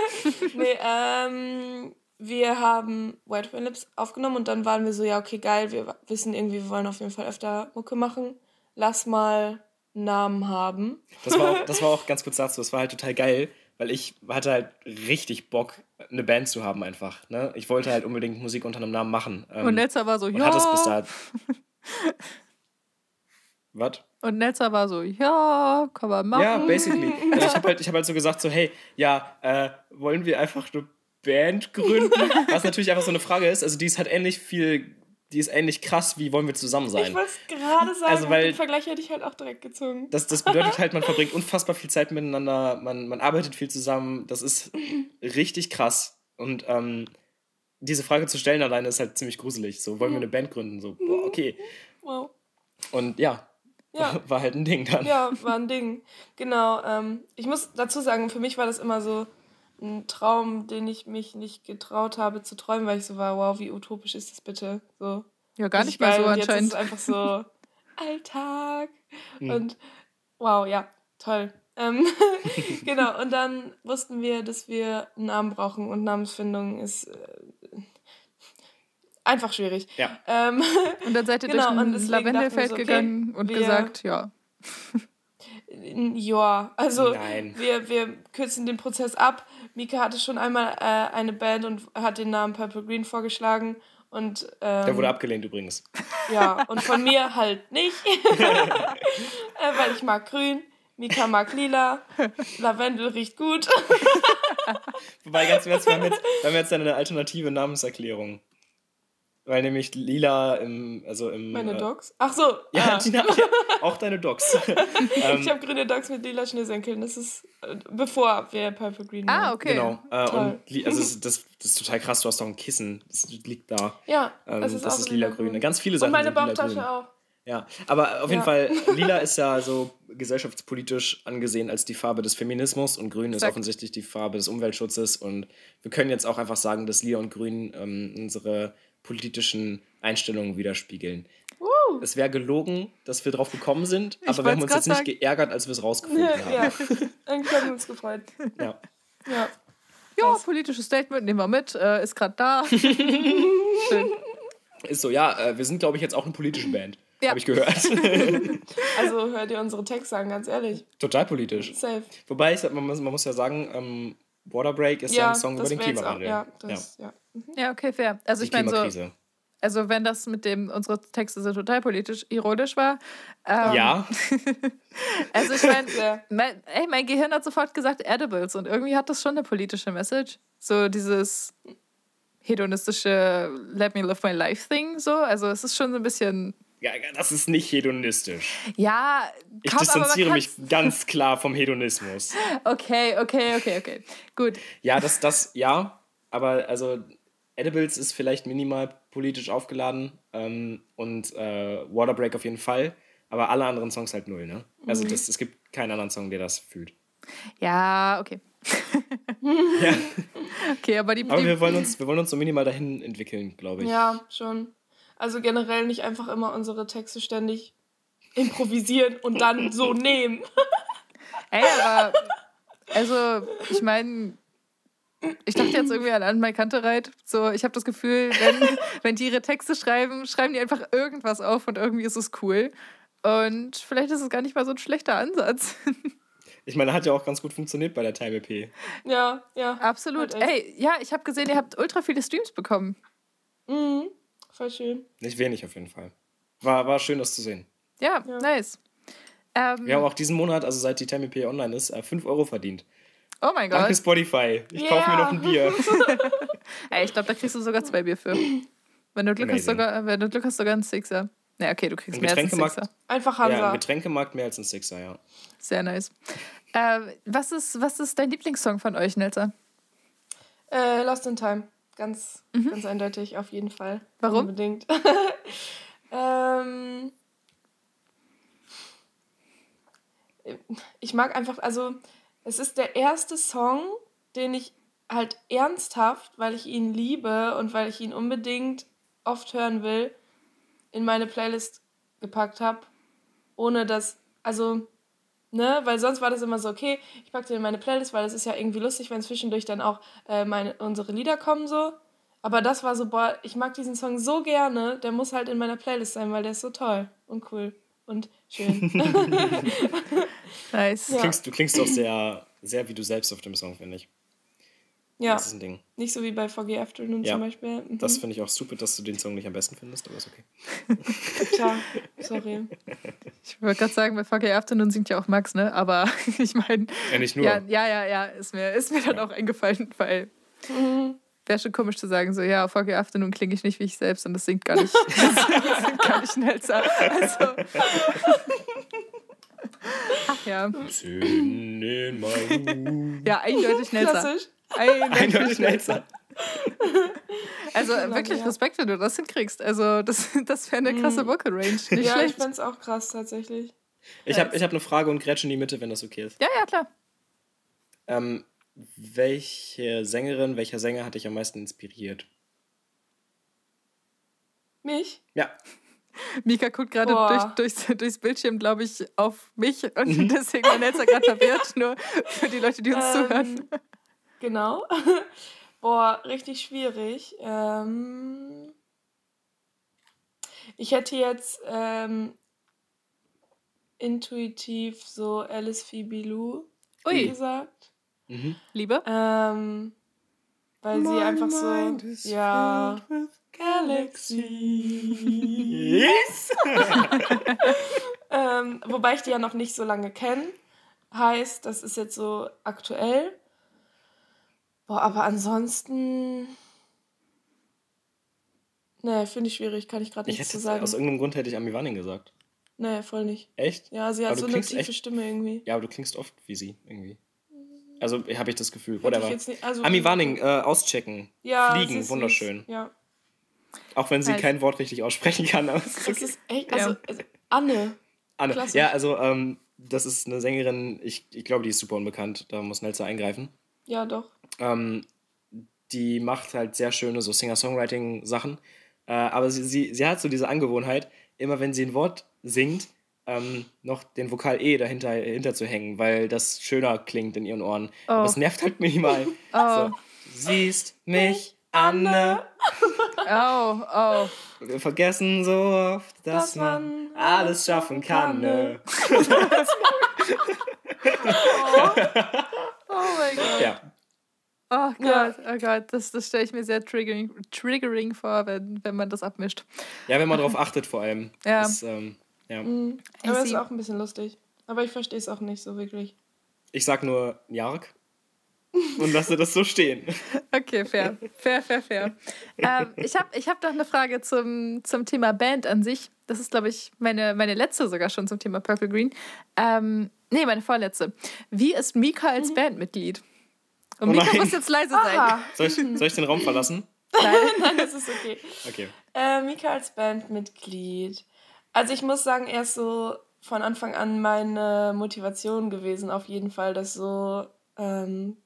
nee, ähm, wir haben White Wine Lips aufgenommen und dann waren wir so, ja, okay, geil, wir wissen irgendwie, wir wollen auf jeden Fall öfter Mucke machen. Lass mal einen Namen haben. Das war, auch, das war auch ganz kurz dazu, das war halt total geil, weil ich hatte halt richtig Bock, eine Band zu haben einfach. Ne? Ich wollte halt unbedingt Musik unter einem Namen machen. Ähm, Und Netzer war so, und ja. hat es bis dahin. Was? Und Netzer war so, ja, kann man machen. Ja, basically. Also ich habe halt, ich hab halt so gesagt, so, hey, ja, äh, wollen wir einfach eine Band gründen? Was natürlich einfach so eine Frage ist. Also die ist halt ähnlich viel, die ist ähnlich krass, wie wollen wir zusammen Ich sein. wollte es gerade sagen, Also, weil- den Vergleich hätte ich halt auch direkt gezogen. Das, das bedeutet halt, man verbringt unfassbar viel Zeit miteinander, man, man arbeitet viel zusammen. Das ist richtig krass. Und ähm, diese Frage zu stellen alleine ist halt ziemlich gruselig. So, wollen wir eine Band gründen? So, boah, okay. Wow. Und ja, Ja. war halt ein Ding dann. Ja, war ein Ding. Genau. Ähm, ich muss dazu sagen, für mich war das immer so ein Traum, den ich mich nicht getraut habe zu träumen, weil ich so war, wow, wie utopisch ist das bitte? So. Ja, gar richtig nicht mal so anscheinend. Jetzt ist es einfach so Alltag. Mhm. Und wow, ja, toll. Ähm, genau, und dann wussten wir, dass wir einen Namen brauchen und Namensfindung ist äh, einfach schwierig. Ja. Ähm, Und dann seid ihr Genau, durch ein Lavendelfeld so, okay, gegangen und wir- gesagt, ja. Ja, also Nein. wir, wir kürzen den Prozess ab. Mika hatte schon einmal äh, eine Band und hat den Namen Purple Green vorgeschlagen. Und, ähm, Der wurde abgelehnt übrigens. Ja, und von mir halt nicht. äh, weil ich mag grün, Mika mag lila, Lavendel riecht gut. Wobei, ganz im Ernst, wir haben jetzt, wir haben jetzt eine alternative Namenserklärung. Weil nämlich Lila im, also im. Meine äh, Dogs. Ach so. Ja, ah. die Na ja, auch deine Dogs. ähm, Ich habe grüne Dogs mit lila Schnürsenkeln. Das ist äh, bevor wir Purple Green Ah, waren. okay. Genau. Äh, und also das, das ist total krass, du hast doch ein Kissen. Das liegt da. Ja, Ähm, das das ist, ist, auch lila-grün. Ganz viele Sachen Und meine. Bauchtasche auch. Ja, aber auf jeden Ja. Fall, lila ist ja so gesellschaftspolitisch angesehen als die Farbe des Feminismus und grün ist Exakt. offensichtlich die Farbe des Umweltschutzes und wir können jetzt auch einfach sagen, dass lila und grün ähm, unsere politischen Einstellungen widerspiegeln. Es wäre gelogen, dass wir drauf gekommen sind, aber wir haben uns jetzt nicht sagen. geärgert, als wir es rausgefunden Ja, haben. ja. Eigentlich haben wir uns gefreut. Ja. Ja. ja, politisches Statement, nehmen wir mit, äh, ist gerade da. Schön. Ist so, ja, äh, wir sind, glaube ich, jetzt auch eine politische Band. Ja. Habe ich gehört. Also hört ihr unsere Texte an, ganz ehrlich. Total politisch. Safe. Wobei, ich, man, muss, man muss ja sagen, ähm, Waterbreak ist ja, ein Song über den jetzt auch- Klimawandel. Ja, das, ja. Ja, okay, fair. Also Die ich meine so, also wenn das mit dem, unsere Texte sind total politisch, ironisch war. Ähm, ja, Also ich meine, Ja. mein, ey, mein Gehirn hat sofort gesagt Edibles und irgendwie hat das schon eine politische Message. So dieses hedonistische Let me live my life Thing so. Also es ist schon so ein bisschen, ja, das ist nicht hedonistisch. ja, Ich aber man distanziere mich ganz klar vom Hedonismus. Okay, okay, okay, okay. Gut. Ja, das, das, ja, aber also Edibles ist vielleicht minimal politisch aufgeladen ähm, und äh, Waterbreak auf jeden Fall, aber alle anderen Songs halt null, ne? Also Mhm. das, es gibt keinen anderen Song, der das fühlt. Ja, okay. Ja. Okay, aber die, Aber die wir wollen uns, wir wollen uns so minimal dahin entwickeln, glaube ich. ja, schon. Also generell nicht einfach immer unsere Texte ständig improvisieren und dann so nehmen. Ey, aber also ich meine, ich dachte jetzt irgendwie an Anne Kantereit. So, ich habe das Gefühl, wenn, wenn die ihre Texte schreiben, schreiben die einfach irgendwas auf und irgendwie ist es cool. Und vielleicht ist es gar nicht mal so ein schlechter Ansatz. Ich meine, hat ja auch ganz gut funktioniert bei der Time EP. Ja, ja. Absolut. Ey, ja, ich habe gesehen, ihr habt ultra viele Streams bekommen. Mhm. Voll schön. Nicht wenig auf jeden Fall. War, war schön, das zu sehen. Ja, Ja. nice. Ähm, Wir haben auch diesen Monat, also seit die Time EP online ist, 5 Euro verdient. oh mein Danke Gott. Spotify. Ich Ja. kaufe mir noch ein Bier. Ey, ich glaube, da kriegst du sogar zwei Bier für. Wenn du Glück hast, sogar, wenn du Glück hast, sogar einen Sixer. Na, okay, du kriegst mehr als einen Sixer. Einfach Ja, Hansa. im Getränkemarkt mehr als ein Sixer, ja. Sehr nice. Ähm, was, ist, was ist dein Lieblingssong von euch, Nelsa? äh, Lost in Time. Ganz, ganz eindeutig, auf jeden Fall. Mhm. Warum? Unbedingt. ähm, ich mag einfach, also es ist der erste Song, den ich halt ernsthaft, weil ich ihn liebe und weil ich ihn unbedingt oft hören will, in meine Playlist gepackt habe, ohne dass, also, ne, weil sonst war das immer so, okay, ich packe den in meine Playlist, weil es ist ja irgendwie lustig, wenn zwischendurch dann auch äh, meine, unsere Lieder kommen so. Aber das war so, boah, ich mag diesen Song so gerne, der muss halt in meiner Playlist sein, weil der ist so toll und cool und schön. Nice. Ja. Klingst, du klingst doch sehr, sehr wie du selbst auf dem Song, finde ich. Ja, Das ist ein Ding. nicht so wie bei Foggy Afternoon Ja. zum Beispiel. Mhm. Das finde ich auch super, dass du den Song nicht am besten findest, aber ist okay. Tja, sorry. Ich wollte gerade sagen, bei Fucky Afternoon singt ja auch Max, ne? Aber ich meine, Ja, nicht nur. ja, ja, ja, ja, ist mir, ist mir dann auch eingefallen, weil Mhm. wäre schon komisch zu sagen, so, ja, auf Fucky Afternoon klinge ich nicht wie ich selbst und das singt gar nicht, das singt gar nicht Nelsa. Also. Ach ja. Schön in Ja, eindeutig. Klassisch. Eindeutig, Eindeutig Nelsa. Also Lange wirklich her. Respekt, wenn du das hinkriegst. Also das, das wäre eine krasse Vocal Range. Nicht Ja, ich schlecht. find's auch krass tatsächlich. Ich habe ich hab eine Frage und grätsch in die Mitte, wenn das okay ist. Ja, ja, klar. Ähm, welche Sängerin, welcher Sänger hat dich am meisten inspiriert? Mich? Ja, Mika guckt gerade Boah. durch, durchs, durchs Bildschirm, glaube ich, auf mich und deswegen war Nelsa gerade verwirrt, nur für die Leute, die uns zuhören. Ähm, genau. Boah, richtig schwierig. Ähm, ich hätte jetzt ähm, intuitiv so Alice Phoebe Lou Ui. gesagt. Mhm. Liebe? Ähm, weil sie einfach so. Ja. Galaxy. Yes! Ähm, wobei ich die ja noch nicht so lange kenne. Heißt, das ist jetzt so aktuell. Boah, aber ansonsten. Nee, finde ich schwierig, kann ich gerade Ich nichts zu sagen. aus irgendeinem Grund hätte ich Ami Wanning gesagt. Nee, voll nicht. Echt? Ja, sie hat Aber so eine tiefe echt- Stimme irgendwie. Ja, aber du klingst oft wie sie, irgendwie. Also habe ich das Gefühl. Jetzt nicht- also- Ami Warning, äh, auschecken. Ja, Fliegen, wunderschön. Ja. Auch wenn sie Halt. kein Wort richtig aussprechen kann. Aber es ist Das okay. ist echt. Ja. Also, also Anne. Anne. klassisch. Ja, also ähm, das ist eine Sängerin, ich, ich glaube, die ist super unbekannt. Da muss Nelsa eingreifen. Ja, doch. Ähm, die macht halt sehr schöne so Singer-Songwriting-Sachen. Äh, aber sie, sie, sie hat so diese Angewohnheit, immer wenn sie ein Wort singt, ähm, noch den Vokal E dahinter, dahinter zu hängen, weil das schöner klingt in ihren Ohren. Oh. Aber es nervt halt minimal. Oh. So, siehst mich, Anne. Oh, oh. Wir vergessen so oft, dass, dass man alles schaffen kann. Ne? oh. oh mein Gott. Ja. Oh Gott, ja. oh Gott, das, das stelle ich mir sehr triggering, triggering vor, wenn, wenn man das abmischt. Ja, wenn man darauf achtet vor allem. Ja. Das, ähm, ja. Mhm. Aber es ist auch ein bisschen lustig. Aber ich verstehe es auch nicht so wirklich. Ich sag nur Jark und lasse das so stehen. Okay, fair. Fair, fair, fair. ähm, ich habe ich hab noch eine Frage zum, zum Thema Band an sich. Das ist, glaube ich, meine, meine letzte sogar schon zum Thema Purple Green. Ähm, nee, meine vorletzte. Wie ist Mika als mhm. Bandmitglied? Und oh Mika muss jetzt leise sein. Soll ich, soll ich den Raum verlassen? Nein, nein, das ist okay. Okay. Äh, Mika als Bandmitglied. Also ich muss sagen, er ist so von Anfang an meine Motivation gewesen, auf jeden Fall, das so, ähm,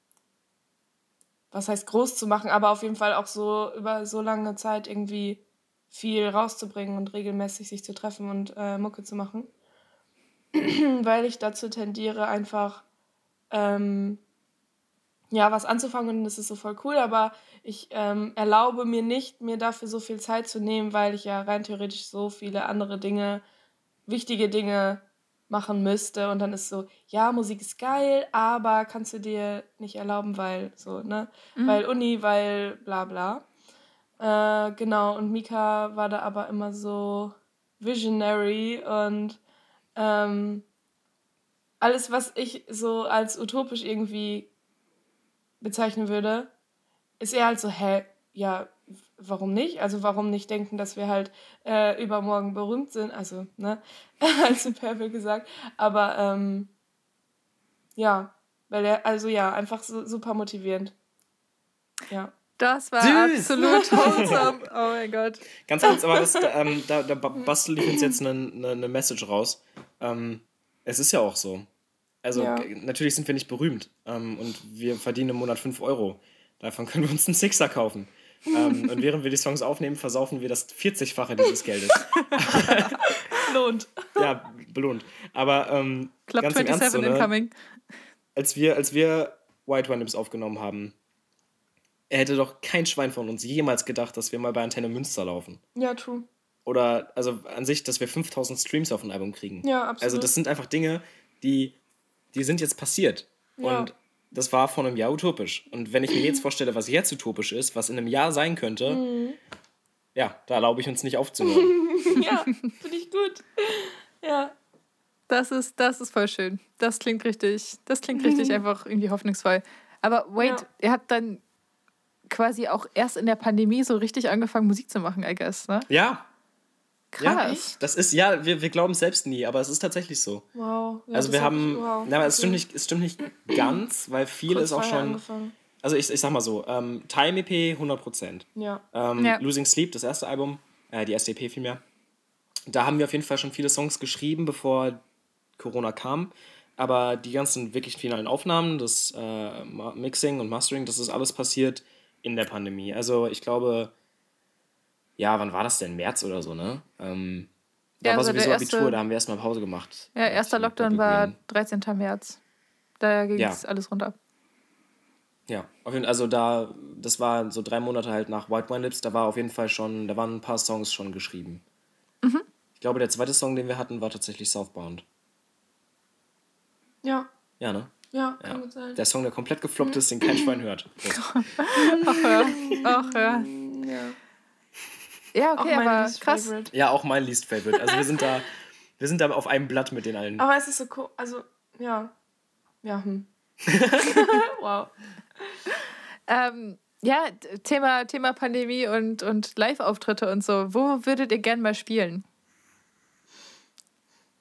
was heißt groß zu machen, aber auf jeden Fall auch so über so lange Zeit irgendwie viel rauszubringen und regelmäßig sich zu treffen und äh, Mucke zu machen. Weil ich dazu tendiere, einfach ähm, ja, was anzufangen und das ist so voll cool, aber ich ähm, erlaube mir nicht, mir dafür so viel Zeit zu nehmen, weil ich ja rein theoretisch so viele andere Dinge, wichtige Dinge machen müsste und dann ist so, ja, Musik ist geil, aber kannst du dir nicht erlauben, weil so, ne? Mhm. Weil Uni, weil bla bla. Äh, genau, und Mika war da aber immer so visionary und ähm, alles, was ich so als utopisch irgendwie bezeichnen würde, ist eher halt so, hä, ja, warum nicht? Also warum nicht denken, dass wir halt äh, übermorgen berühmt sind? Also, ne, als Superbe gesagt. Aber ähm, ja, weil er, also ja, einfach so, super motivierend. Ja. Das war Süß. absolut wholesome. Oh mein Gott. Ganz kurz, aber das, ähm, da, da bastel ich uns jetzt eine, eine, eine Message raus. Ähm, es ist ja auch so. Also ja. natürlich sind wir nicht berühmt ähm, und wir verdienen im Monat 5 Euro. Davon können wir uns einen Sixer kaufen. Ähm, und während wir die Songs aufnehmen, versaufen wir das 40-fache dieses Geldes. belohnt. Ja, belohnt. Aber ähm, Club ganz 27 Ernst, so, ne? incoming. Als wir, als wir White One aufgenommen haben, er hätte doch kein Schwein von uns jemals gedacht, dass wir mal bei Antenne Münster laufen. Ja, true. Oder also an sich, dass wir 5000 Streams auf ein Album kriegen. Ja, absolut. Also das sind einfach Dinge, die die sind jetzt passiert. Ja. Und das war vor einem Jahr utopisch. Und wenn ich mir jetzt vorstelle, was jetzt utopisch ist, was in einem Jahr sein könnte, mhm. ja, da erlaube ich uns nicht aufzuhören. ja, finde ich gut. Ja. Das ist, das ist voll schön. Das klingt richtig, das klingt richtig einfach irgendwie hoffnungsvoll. Aber wait, ja. ihr habt dann quasi auch erst in der Pandemie so richtig angefangen, Musik zu machen, I guess, ne? Ja, Krass. Ja, das ist, ja, wir, wir glauben es selbst nie, aber es ist tatsächlich so. Wow. Ja, also wir haben, wow. na, aber es stimmt nicht, es stimmt nicht ganz, weil viel Kurz ist auch schon. Angefangen. Also ich, ich sag mal so, ähm, Time EP 100%. Ja. Ähm, ja. Losing Sleep, das erste Album, äh, die SDP vielmehr. Da haben wir auf jeden Fall schon viele Songs geschrieben, bevor Corona kam. Aber die ganzen wirklich finalen Aufnahmen, das äh, Mixing und Mastering, das ist alles passiert in der Pandemie. Also ich glaube, ja, wann war das denn? März oder so, ne? Ähm, da ja, war also sowieso erste, Abitur, da haben wir erstmal Pause gemacht. Ja, erster Lockdown war 13. März. Da ging es ja. alles runter. Ja, auf jeden, also da, das war so drei Monate halt nach White Wine Lips, da war auf jeden Fall schon, da waren ein paar Songs schon geschrieben. Mhm. Ich glaube, der zweite Song, den wir hatten, war tatsächlich Southbound. Ja. Ja, ne? Ja, kann ja. gut sein. Der Song, der komplett gefloppt ist, den kein Schwein hört. Ach ja. Ach ja. ja. Ja, okay, aber krass. Favorite. Ja, auch mein Least Favorite. Also wir sind da, wir sind da auf einem Blatt mit den allen. Aber es ist so cool, also ja, ja, hm. wow. Ähm, ja, Thema, Thema Pandemie und, und Live-Auftritte und so. Wo würdet ihr gern mal spielen?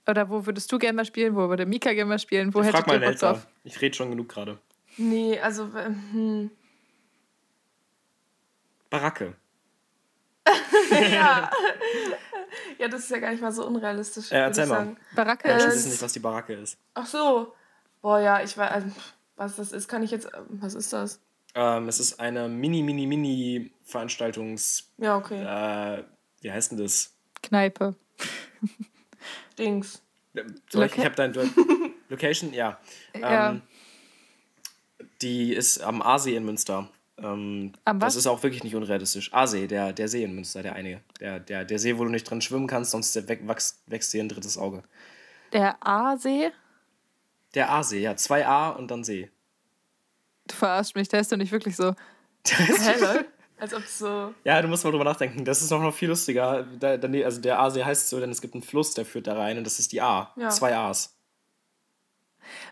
Oder wo würdest du gern mal spielen? Wo würde Mika gern mal spielen? Wo ich hättet frag mal drauf? Ich rede schon genug gerade. Nee, also hm. Baracke. ja. ja, das ist ja gar nicht mal so unrealistisch. Äh, erzähl mal. Baracke Manche ist... wissen nicht, was die Baracke ist. Ach so. Boah, ja, ich weiß, also, was das ist, kann ich jetzt, was ist das? Ähm, es ist eine mini, mini, mini Veranstaltungs... Ja, okay. Äh, wie heißt denn das? Kneipe. Dings. Soll ich, ich habe dein Location, ja. Ja. Ähm, die ist am Aasee in Münster. Ähm, Am das ist auch wirklich nicht unrealistisch. Aasee, der, der See in Münster, der einige. Der, der, der See, wo du nicht drin schwimmen kannst, sonst wächst, wächst dir ein drittes Auge. Der A-See? Der Aasee, ja. Zwei A und dann See. Du verarschst mich, der ist doch nicht wirklich so. Hä? Als ob so. Ja, du musst mal drüber nachdenken. Das ist noch, noch viel lustiger. Da, daneben- also der Aasee heißt so, denn es gibt einen Fluss, der führt da rein und das ist die A. Ja. Zwei A's.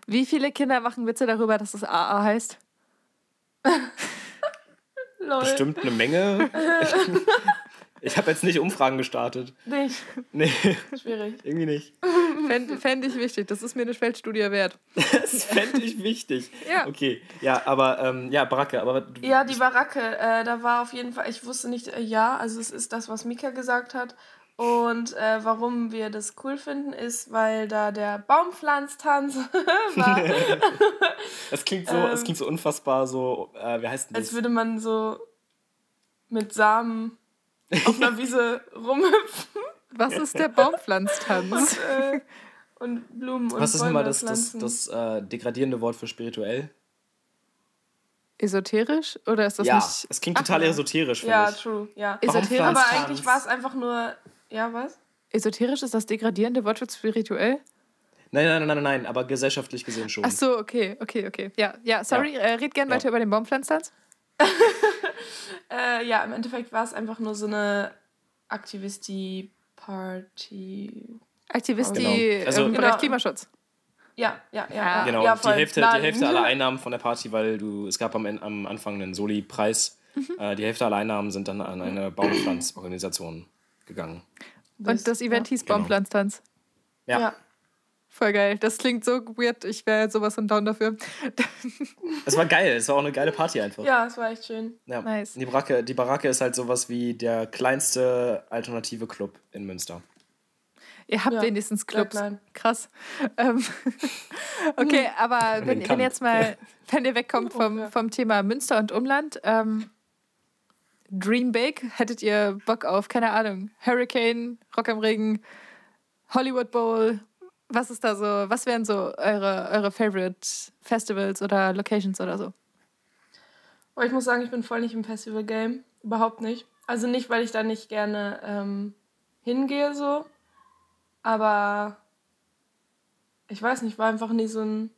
Wie viele Kinder machen Witze darüber, dass es AA heißt? Lol. Bestimmt eine Menge. ich habe jetzt nicht Umfragen gestartet. Nicht. Nee, Schwierig. irgendwie nicht. Fände fänd ich wichtig. Das ist mir eine Feldstudie wert. Das fände ich wichtig. Ja. Okay, ja, aber ähm, ja, Baracke, aber du, Ja, die Baracke, äh, da war auf jeden Fall, ich wusste nicht, äh, ja, also es ist das, was Mika gesagt hat. Und äh, warum wir das cool finden, ist, weil da der Baumpflanztanz war. es klingt so, es ähm, klingt so unfassbar so, äh, wie heißt denn das? Als würde man so mit Samen auf einer Wiese rumhüpfen Was ist der Baumpflanztanz? äh, und Blumen und Was ist nochmal das, das, das äh, degradierende Wort für spirituell? Esoterisch? Oder ist das ja, nicht. es klingt total Ach, esoterisch, finde Ja, ich. true, ja. Esoterisch? Aber eigentlich war es einfach nur, ja, was? Esoterisch ist das degradierende Wort für spirituell? Nein, nein, nein, nein, nein, aber gesellschaftlich gesehen schon. Ach so, okay, okay, okay. Ja, ja, sorry, Ja. Äh, red gerne Ja. weiter über den Baumpflanztanz. Äh, ja, im Endeffekt war es einfach nur so eine Aktivisti-Party. Aktivisti Genau. Also- im Genau. Bereich Klimaschutz. Ja, ja, ja. Ja. Genau, ja, die. Hälfte, die Hälfte aller Einnahmen von der Party, weil du, es gab am, am Anfang einen Soli-Preis. Mhm. Äh, die Hälfte aller Einnahmen sind dann an eine Baumpflanzorganisation gegangen. Und das Event hieß Genau. Baumpflanztanz. Ja. Ja. Voll geil. Das klingt so weird. Ich wäre sowas von down dafür. Es war geil, es war auch eine geile Party einfach. ja, es war echt schön. Ja. Nice. Die, Baracke, die Baracke ist halt sowas wie der kleinste alternative Club in Münster. Ihr habt Ja, wenigstens Clubs. Krass. Ähm, okay, aber wenn, wenn jetzt mal, wenn ihr wegkommt vom, Ja. vom Thema Münster und Umland, ähm, Dream Big, hättet ihr Bock auf, keine Ahnung, Hurricane, Rock am Regen, Hollywood Bowl? Was ist da so, was wären so eure, eure Favorite Festivals oder Locations oder so? Oh, ich muss sagen, ich bin voll nicht im Festival-Game. Überhaupt nicht. Also nicht, weil ich da nicht gerne ähm, hingehe so. Aber ich weiß nicht, war einfach nie so ein,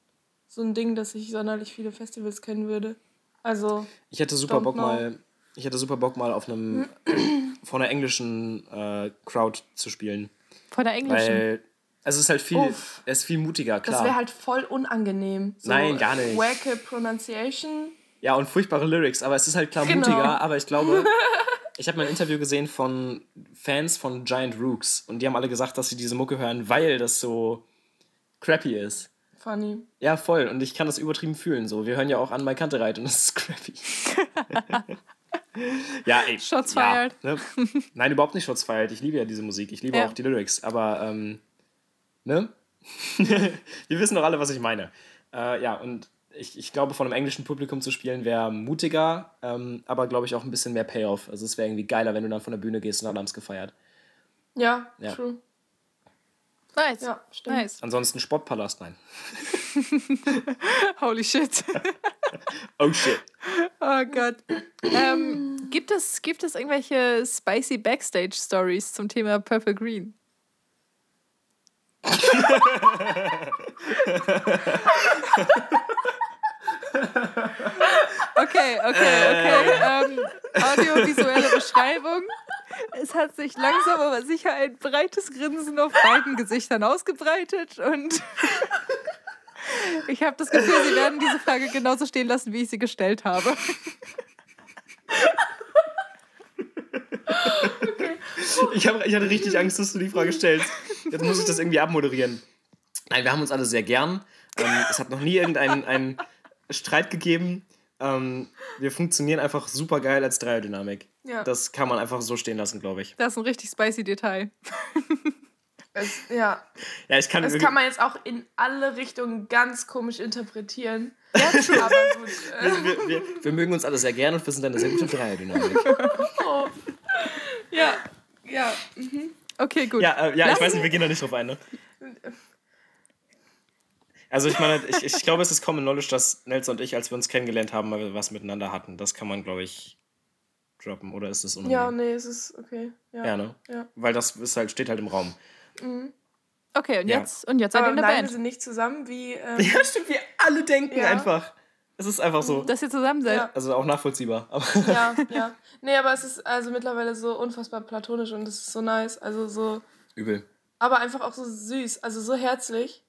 so ein Ding, dass ich sonderlich viele Festivals kennen würde. Also, Ich hätte super Bock know. mal, ich hätte super Bock mal auf einem von einer englischen äh, Crowd zu spielen. Von der englischen. Weil es ist halt viel, Uff. es ist viel mutiger, das klar. wäre halt voll unangenehm. So Nein, gar nicht. Wacke Pronunciation. Ja, und furchtbare Lyrics, aber es ist halt klar Genau. mutiger, aber ich glaube, ich habe mal ein Interview gesehen von Fans von Giant Rooks und die haben alle gesagt, dass sie diese Mucke hören, weil das so crappy ist. Funny. Ja, voll. Und ich kann das übertrieben fühlen. So, wir hören ja auch an My Kante reit und das ist crappy. ja, ey. Shots ja, fired. Ne? Nein, überhaupt nicht Shots fired. Ich liebe ja diese Musik. Ich liebe Ja. auch die Lyrics. Aber, ähm, ne? wir wissen doch alle, was ich meine. Äh, ja, und ich, ich glaube, von einem englischen Publikum zu spielen wäre mutiger, ähm, aber glaube ich auch ein bisschen mehr Payoff. Also es wäre irgendwie geiler, wenn du dann von der Bühne gehst und alle haben es gefeiert. Ja, Ja. true. Nice. Ja, stimmt. Nice. Ansonsten Sportpalast, nein. Holy shit. Oh shit. Oh Gott. ähm, gibt, es, gibt es irgendwelche spicy Backstage-Stories zum Thema Purple Green? Okay, okay, okay. Ähm, audiovisuelle Beschreibung. Es hat sich langsam aber sicher ein breites Grinsen auf beiden Gesichtern ausgebreitet und ich habe das Gefühl, Sie werden diese Frage genauso stehen lassen, wie ich sie gestellt habe. Ich, hab, ich hatte richtig Angst, dass du die Frage stellst. Jetzt muss ich das irgendwie abmoderieren. Nein, wir haben uns alle sehr gern. Ähm, es hat noch nie irgendeinen einen Streit gegeben. Ähm, wir funktionieren einfach super geil als Dreierdynamik. Ja. Das kann man einfach so stehen lassen, glaube ich. Das ist ein richtig spicy Detail. Es, ja. Ja, ich kann, Das kann man jetzt auch in alle Richtungen ganz komisch interpretieren. Ja, true. Aber gut. Äh, wir, wir, wir mögen uns alle sehr gern und wir sind eine sehr gute Dreierdynamik. oh. Ja, ja. Okay, gut. Ja, äh, ja ich weiß nicht, wir gehen da nicht drauf ein. Ne? Also ich meine, ich, ich glaube, es ist Common Knowledge, dass Nelson und ich, als wir uns kennengelernt haben, mal was miteinander hatten. Das kann man, glaube ich, droppen. Oder ist es unangenehm? Ja, nee, es ist okay. Ja, Ja, ne? Ja. Weil das ist halt, steht halt im Raum. Okay, und Ja. jetzt, und jetzt seid ihr Aber in der nein, wir Band. sind nicht zusammen, wie. Ähm, Ja, stimmt, wir alle denken Ja. einfach. Es ist einfach so. Dass ihr zusammen seid. Ja. Also auch nachvollziehbar. Aber ja, ja. Nee, aber es ist also mittlerweile so unfassbar platonisch und es ist so nice. Also so. übel. Aber einfach auch so süß. Also so herzlich.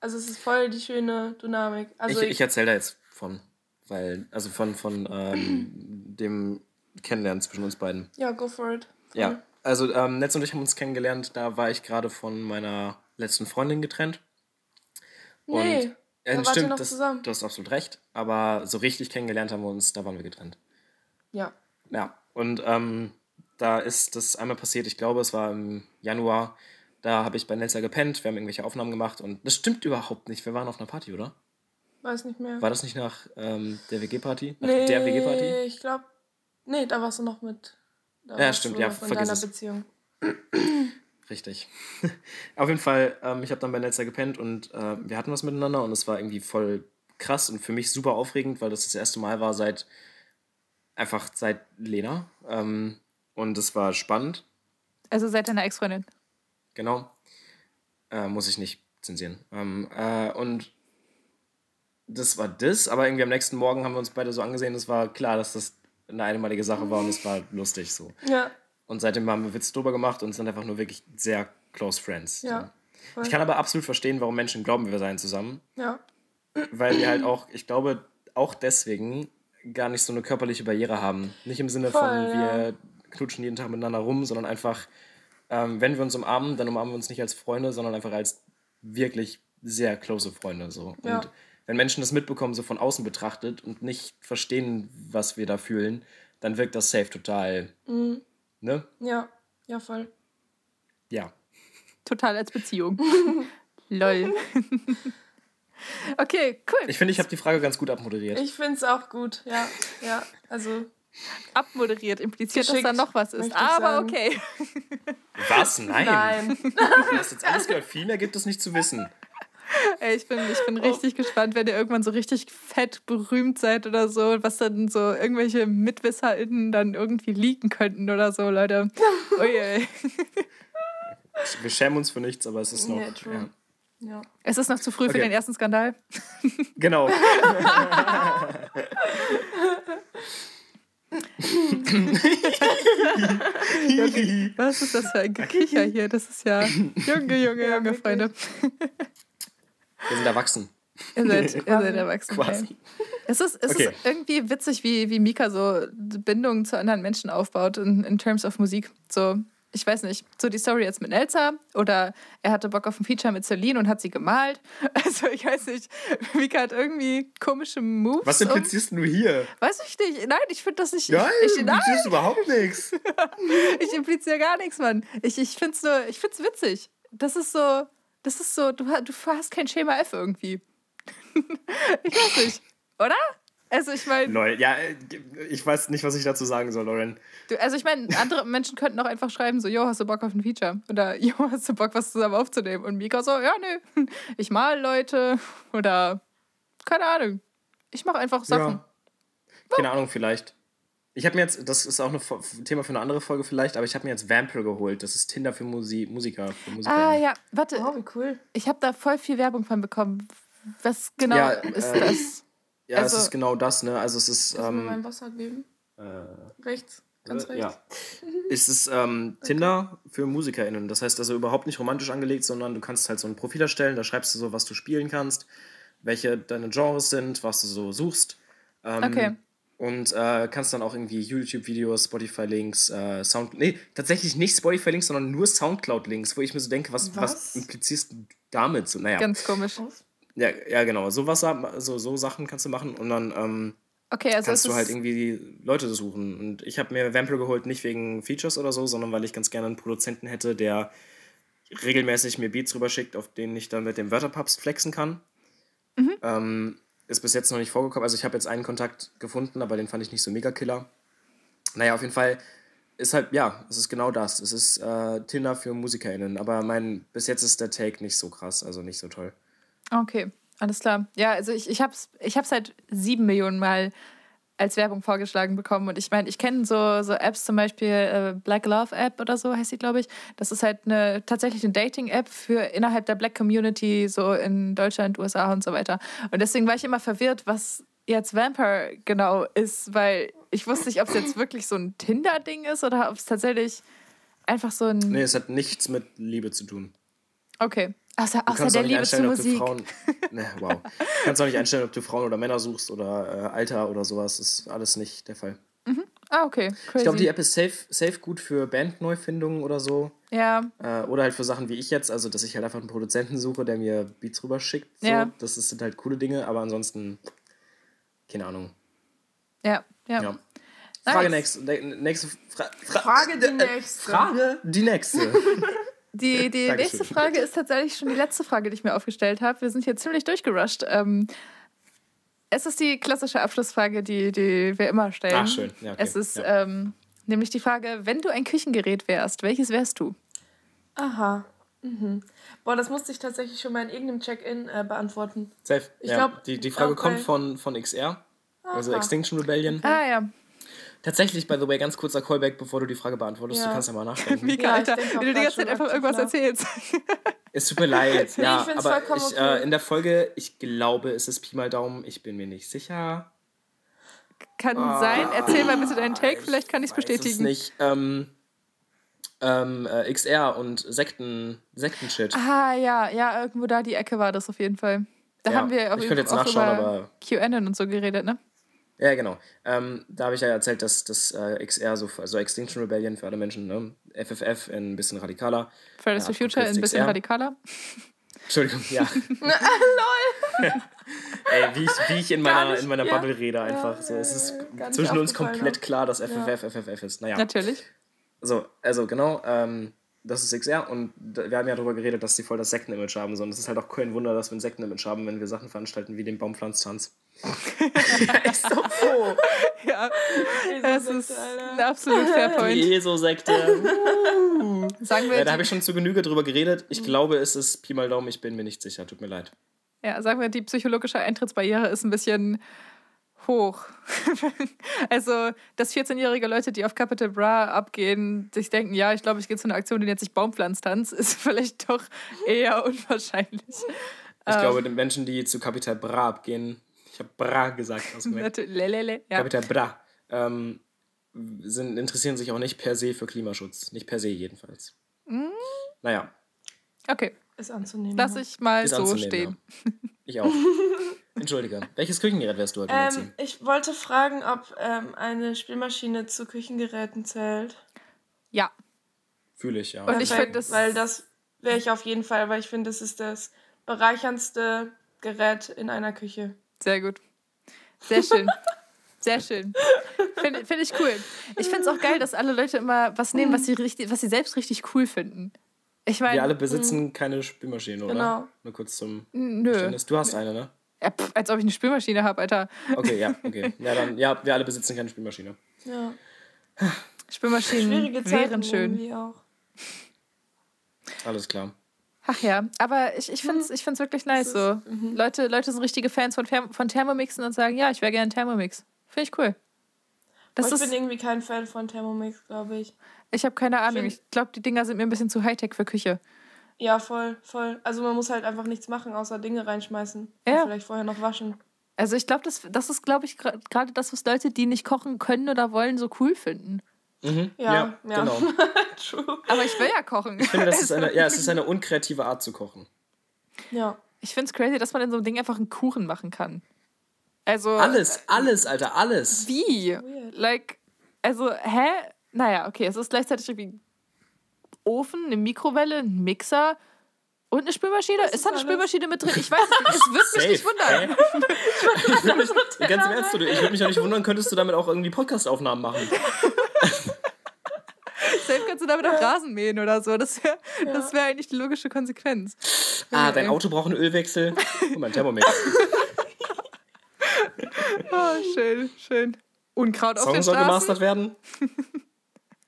Also es ist voll die schöne Dynamik. Also ich ich erzähle da jetzt von. Weil, also von, von ähm, dem Kennenlernen zwischen uns beiden. ja, go for it. Voll. Ja, also ähm, Netz und ich haben uns kennengelernt, da war ich gerade von meiner letzten Freundin getrennt. Nee, Und, da äh, ihr stimmt, noch das, zusammen. du hast absolut recht. Aber so richtig kennengelernt haben wir uns, da waren wir getrennt. Ja. Ja, und ähm, da ist das einmal passiert, ich glaube, es war im Januar. Da habe ich bei Nelsa gepennt, wir haben irgendwelche Aufnahmen gemacht und das stimmt überhaupt nicht. Wir waren auf einer Party, oder? Weiß nicht mehr. War das nicht nach ähm, der WG-Party? Nach nee, der WG-Party? ich glaube. Nee, da warst du noch mit. Da Ja, stimmt, ja, in vergiss deiner es. Beziehung. Richtig. Auf jeden Fall, ähm, ich habe dann bei Netzer gepennt und äh, wir hatten was miteinander und es war irgendwie voll krass und für mich super aufregend, weil das das erste Mal war seit einfach seit Lena. Ähm, und es war spannend, Also seid ihr eine Ex-Freundin. genau. Äh, muss ich nicht zensieren. Ähm, äh, und das war das, aber irgendwie am nächsten Morgen haben wir uns beide so angesehen, es war klar, dass das eine einmalige Sache war und es war lustig so. Ja, Und seitdem haben wir Witz drüber gemacht und sind einfach nur wirklich sehr close friends. ja. So. Ich kann aber absolut verstehen, warum Menschen glauben, wir seien zusammen. ja. Weil wir halt auch, ich glaube, auch deswegen gar nicht so eine körperliche Barriere haben. Nicht im Sinne von, Voll, wir knutschen jeden Tag miteinander rum, sondern einfach, ähm, wenn wir uns umarmen, dann umarmen wir uns nicht als Freunde, sondern einfach als wirklich sehr close Freunde. So. Ja. Wenn Menschen das mitbekommen, so von außen betrachtet und nicht verstehen, was wir da fühlen, dann wirkt das safe total, Mhm. ne? Ja, ja, voll. Ja. Total als Beziehung. Lol. okay, cool. Ich finde, ich habe die Frage ganz gut abmoderiert. Ich finde es auch gut, ja. Ja, also. Abmoderiert impliziert, dass Geschickt, da noch was ist. Aber sagen. okay. Was? Nein. Nein. Du hast jetzt alles gehört. Viel mehr gibt es nicht zu wissen. Ey, ich bin, ich bin Oh. richtig gespannt, wenn ihr irgendwann so richtig fett berühmt seid oder so, was dann so irgendwelche MitwisserInnen dann irgendwie leaken könnten oder so, Leute. Ui, ey. Wir schämen uns für nichts, aber es ist noch. True. ja. Ja. Es ist noch zu früh für Okay. den ersten Skandal. Genau. Was ist das für ein Gekicher hier? Das ist ja. Junge, Junge, Ja, Junge, wirklich. Freunde. Wir sind erwachsen. Ihr seid, ihr seid erwachsen. Quasi. Ey. Es ist, es Okay. ist irgendwie witzig, wie, wie Mika so Bindungen zu anderen Menschen aufbaut in, in terms of Musik. So, ich weiß nicht, so die Story jetzt mit Elsa oder er hatte Bock auf ein Feature mit Celine und hat sie gemalt. Also ich weiß nicht, Mika hat irgendwie komische Moves. Was um- implizierst du hier? Weiß ich nicht. Nein, ich finde das nicht. Nein, ich, du nein, implizierst überhaupt nichts. ich impliziere gar nichts, Mann. Ich, ich finde es nur, ich find's witzig. Das ist so, das ist so, du, du hast kein Schema F irgendwie. ich weiß nicht, oder? Also ich meine, Lol, ja, äh, ich weiß nicht, was ich dazu sagen soll, Lauren. du, also ich meine, andere Menschen könnten auch einfach schreiben so, yo, hast du Bock auf ein Feature? Oder yo, hast du Bock, was zusammen aufzunehmen? Und Mika so, ja, nö, ich mal Leute oder keine Ahnung. Ich mache einfach Sachen. Ja. Keine Ahnung, vielleicht. Ich habe mir jetzt, das ist auch ein Thema für eine andere Folge vielleicht, aber ich habe mir jetzt Vampire geholt. Das ist Tinder für Musi Musiker. Für Musiker. Ah ja, warte, Oh, wie cool. ich habe da voll viel Werbung von bekommen. Was genau Ja, ist äh, das? Ja, also- es ist genau das, ne? Also es ist. Du mir Ähm, mein Wasser geben? äh, Rechts. Ganz rechts. Ja. Es ist ähm, Tinder für MusikerInnen. Das heißt also überhaupt nicht romantisch angelegt, sondern du kannst halt so ein Profil erstellen, da schreibst du so, was du spielen kannst, welche deine Genres sind, was du so suchst. Ähm, Okay. Und äh, kannst dann auch irgendwie YouTube-Videos, Spotify-Links, äh, Sound... Nee, tatsächlich nicht Spotify-Links, sondern nur Soundcloud-Links, wo ich mir so denke, was, was? Was? implizierst du damit? So, naja, Ganz komisch. ja, ja, genau. So, was, so, so Sachen kannst du machen und dann... Ähm, Okay, also kannst du halt irgendwie Leute suchen. Und ich habe mir Vampire geholt, nicht wegen Features oder so, sondern weil ich ganz gerne einen Produzenten hätte, der regelmäßig mir Beats rüberschickt, auf denen ich dann mit dem Wörterpapst flexen kann. Mhm. Ähm, ist bis jetzt noch nicht vorgekommen. Also ich habe jetzt einen Kontakt gefunden, aber den fand ich nicht so mega killer. Naja, auf jeden Fall ist halt, ja, es ist genau das. Es ist äh, Tinder für MusikerInnen. Aber mein, bis jetzt ist der Take nicht so krass, also nicht so toll. okay. Alles klar. Ja, also ich, ich habe es ich halt sieben Millionen Mal als Werbung vorgeschlagen bekommen. Und ich meine, ich kenne so, so Apps, zum Beispiel äh, Black Love App oder so heißt sie, glaube ich. Das ist halt eine tatsächlich eine Dating-App für innerhalb der Black Community, so in Deutschland, USA und so weiter. Und deswegen war ich immer verwirrt, was jetzt Vampire genau ist, weil ich wusste nicht, ob es jetzt wirklich so ein Tinder-Ding ist oder ob es tatsächlich einfach so ein. Nee, es hat nichts mit Liebe zu tun. Okay. Außer, außer der auch nicht Liebe zur Musik. Frauen. Ne, wow. Du kannst auch nicht einstellen, ob du Frauen oder Männer suchst oder äh, Alter oder sowas. Das ist alles nicht der Fall. Ah, okay. Crazy. Ich glaube, die App ist safe, safe gut für Bandneufindungen oder so. Ja, Äh, oder halt für Sachen wie ich jetzt, also dass ich halt einfach einen Produzenten suche, der mir Beats rüberschickt. So. Ja. Das sind halt coole Dinge, aber ansonsten, keine Ahnung. ja, ja. Ja. Frage Nice. nächste. ne- nächste Fra Fra Frage die äh, nächste. Frage die nächste. Die, die Dankeschön. nächste Frage ist tatsächlich schon die letzte Frage, die ich mir aufgestellt habe. Wir sind hier ziemlich durchgerusht. Ähm, es ist die klassische Abschlussfrage, die, die wir immer stellen. Ah, schön. Ja, okay. Es ist Ja. ähm, nämlich die Frage, wenn du ein Küchengerät wärst, welches wärst du? Aha. Mhm. Boah, das musste ich tatsächlich schon mal in irgendeinem Check-in äh, beantworten. Safe. Ich ja. glaub- die, die Frage okay. kommt von, von XR, also Aha. Extinction Rebellion. Ah ja, Tatsächlich, by the way, ganz kurzer Callback, bevor du die Frage beantwortest. Ja. Du kannst ja mal nachdenken. Mika, Ja, Alter, wie du die ganze Zeit einfach irgendwas nach. erzählst. Es tut mir leid, Nee, ja, ich aber ich, okay. äh, in der Folge, ich glaube, es ist Pi mal Daumen, ich bin mir nicht sicher. Kann sein. Erzähl mal bitte deinen Take, vielleicht kann ich es Ah, Weiß es bestätigen. nicht. Ähm, ähm, äh, XR und Sekten, Sektenshit. Ah ja, ja, irgendwo da die Ecke war das auf jeden Fall. Da Ja, haben wir auch, ich könnte jetzt auch nachschauen, über aber- QAnon und so geredet, ne? Ja, genau. Ähm, da habe ich ja erzählt, dass das äh, XR, so, also Extinction Rebellion für alle Menschen, ne? FFF ein bisschen radikaler. Fridays for Ja, Future ein bisschen XR. radikaler. Entschuldigung, ja. Ey, wie ich, wie ich in meiner, in meiner ja. Bubble rede einfach. Ja, so, ja, es ist ja, zwischen uns aufgefallen komplett klar, dass Ja. FFF FFF ist. Naja. Natürlich. So, also genau, ähm, das ist XR und wir haben ja darüber geredet, dass die voll das Sektenimage haben. So. Und es ist halt auch kein Wunder, dass wir ein Sektenimage haben, wenn wir Sachen veranstalten wie den Baumpflanztanz. ja, ist doch so. Ja, das ist ein absolut fair Die point. ESO-Sekte. Sagen wir, ja, da habe die, ich schon zu Genüge drüber geredet. Ich glaube, es ist Pi mal Daumen, ich bin mir nicht sicher. Tut mir leid. ja, sagen wir, die psychologische Eintrittsbarriere ist ein bisschen hoch. also, dass 14-jährige Leute, die auf Capital Bra abgehen, sich denken, ja, ich glaube, ich gehe zu einer Aktion, die nennt sich Baumpflanztanz, ist vielleicht doch eher unwahrscheinlich. Ich Ähm. glaube, den Menschen, die zu Capital Bra abgehen, ich habe Bra gesagt, hast du gemerkt. Natu- Lelele, ja. Capital Bra, ähm, sind, interessieren sich auch nicht per se für Klimaschutz. Nicht per se jedenfalls. Mm. Naja, Okay, Ist anzunehmen. lass ich mal ist so stehen. Ja. Ich auch. Entschuldige. Welches Küchengerät wärst du heute? Ähm, ich wollte fragen, ob ähm, eine Spielmaschine zu Küchengeräten zählt. Ja, Fühle ich, ja. Und ich Perfekt, find das- Weil das wäre ich auf jeden Fall, weil ich finde, das ist das bereicherndste Gerät in einer Küche. Sehr gut. Sehr schön. Sehr schön. Finde find ich cool. Ich finde es auch geil, dass alle Leute immer was nehmen, was sie, richtig, was sie selbst richtig cool finden. Ich meine, Wir alle besitzen keine Spülmaschine, oder? Genau. Nur kurz zum nö. Verständnis. Du hast eine, ne? Ja, pff, als ob ich eine Spülmaschine habe, Alter. Okay, ja, okay. Ja, dann, ja, wir alle besitzen keine Spülmaschine. Ja. Spülmaschinen Schwierige Zeiten wären schön. irgendwie auch. Alles klar. Ach ja, aber ich, ich finde es ich find's wirklich nice so. Leute, Leute sind richtige Fans von, von Thermomixen und sagen, ja, ich wäre gerne Thermomix. Finde ich cool. Das ich ist, bin irgendwie kein Fan von Thermomix, glaube ich. ich habe keine Ahnung. Ich glaube, die Dinger sind mir ein bisschen zu Hightech für Küche. Ja, voll, voll. Also man muss halt einfach nichts machen, außer Dinge reinschmeißen. Ja. Und vielleicht vorher noch waschen. Also ich glaube, das, das ist, glaube ich, gerade das, was Leute, die nicht kochen können oder wollen, so cool finden. Mhm. Ja, ja. genau. True. Aber ich will ja kochen. Ich finde, das ist eine, ja, es ist eine unkreative Art zu kochen. Ja. Ich finde es crazy, dass man in so einem Ding einfach einen Kuchen machen kann. Also. Alles, alles, Alter, alles. Wie? Weird. Like, also, hä? Naja, okay, es ist gleichzeitig irgendwie Ofen, eine Mikrowelle, ein Mixer und eine Spülmaschine. Ist, ist da eine alles. Spülmaschine mit drin? Ich weiß es nicht. Es wird mich nicht wundern. Hä? Ich würde mich, ganz im Ernst, du, ich würde mich auch nicht wundern, könntest du damit auch irgendwie Podcast-Aufnahmen machen. Safe kannst du damit auch Rasen mähen oder so. Das wäre das wär eigentlich die logische Konsequenz. Ah, Ja, dein. Auto braucht einen Ölwechsel. Guck mal, ein Thermomix. Oh, schön, schön. Unkraut auf Song den soll Straßen. gemastert werden.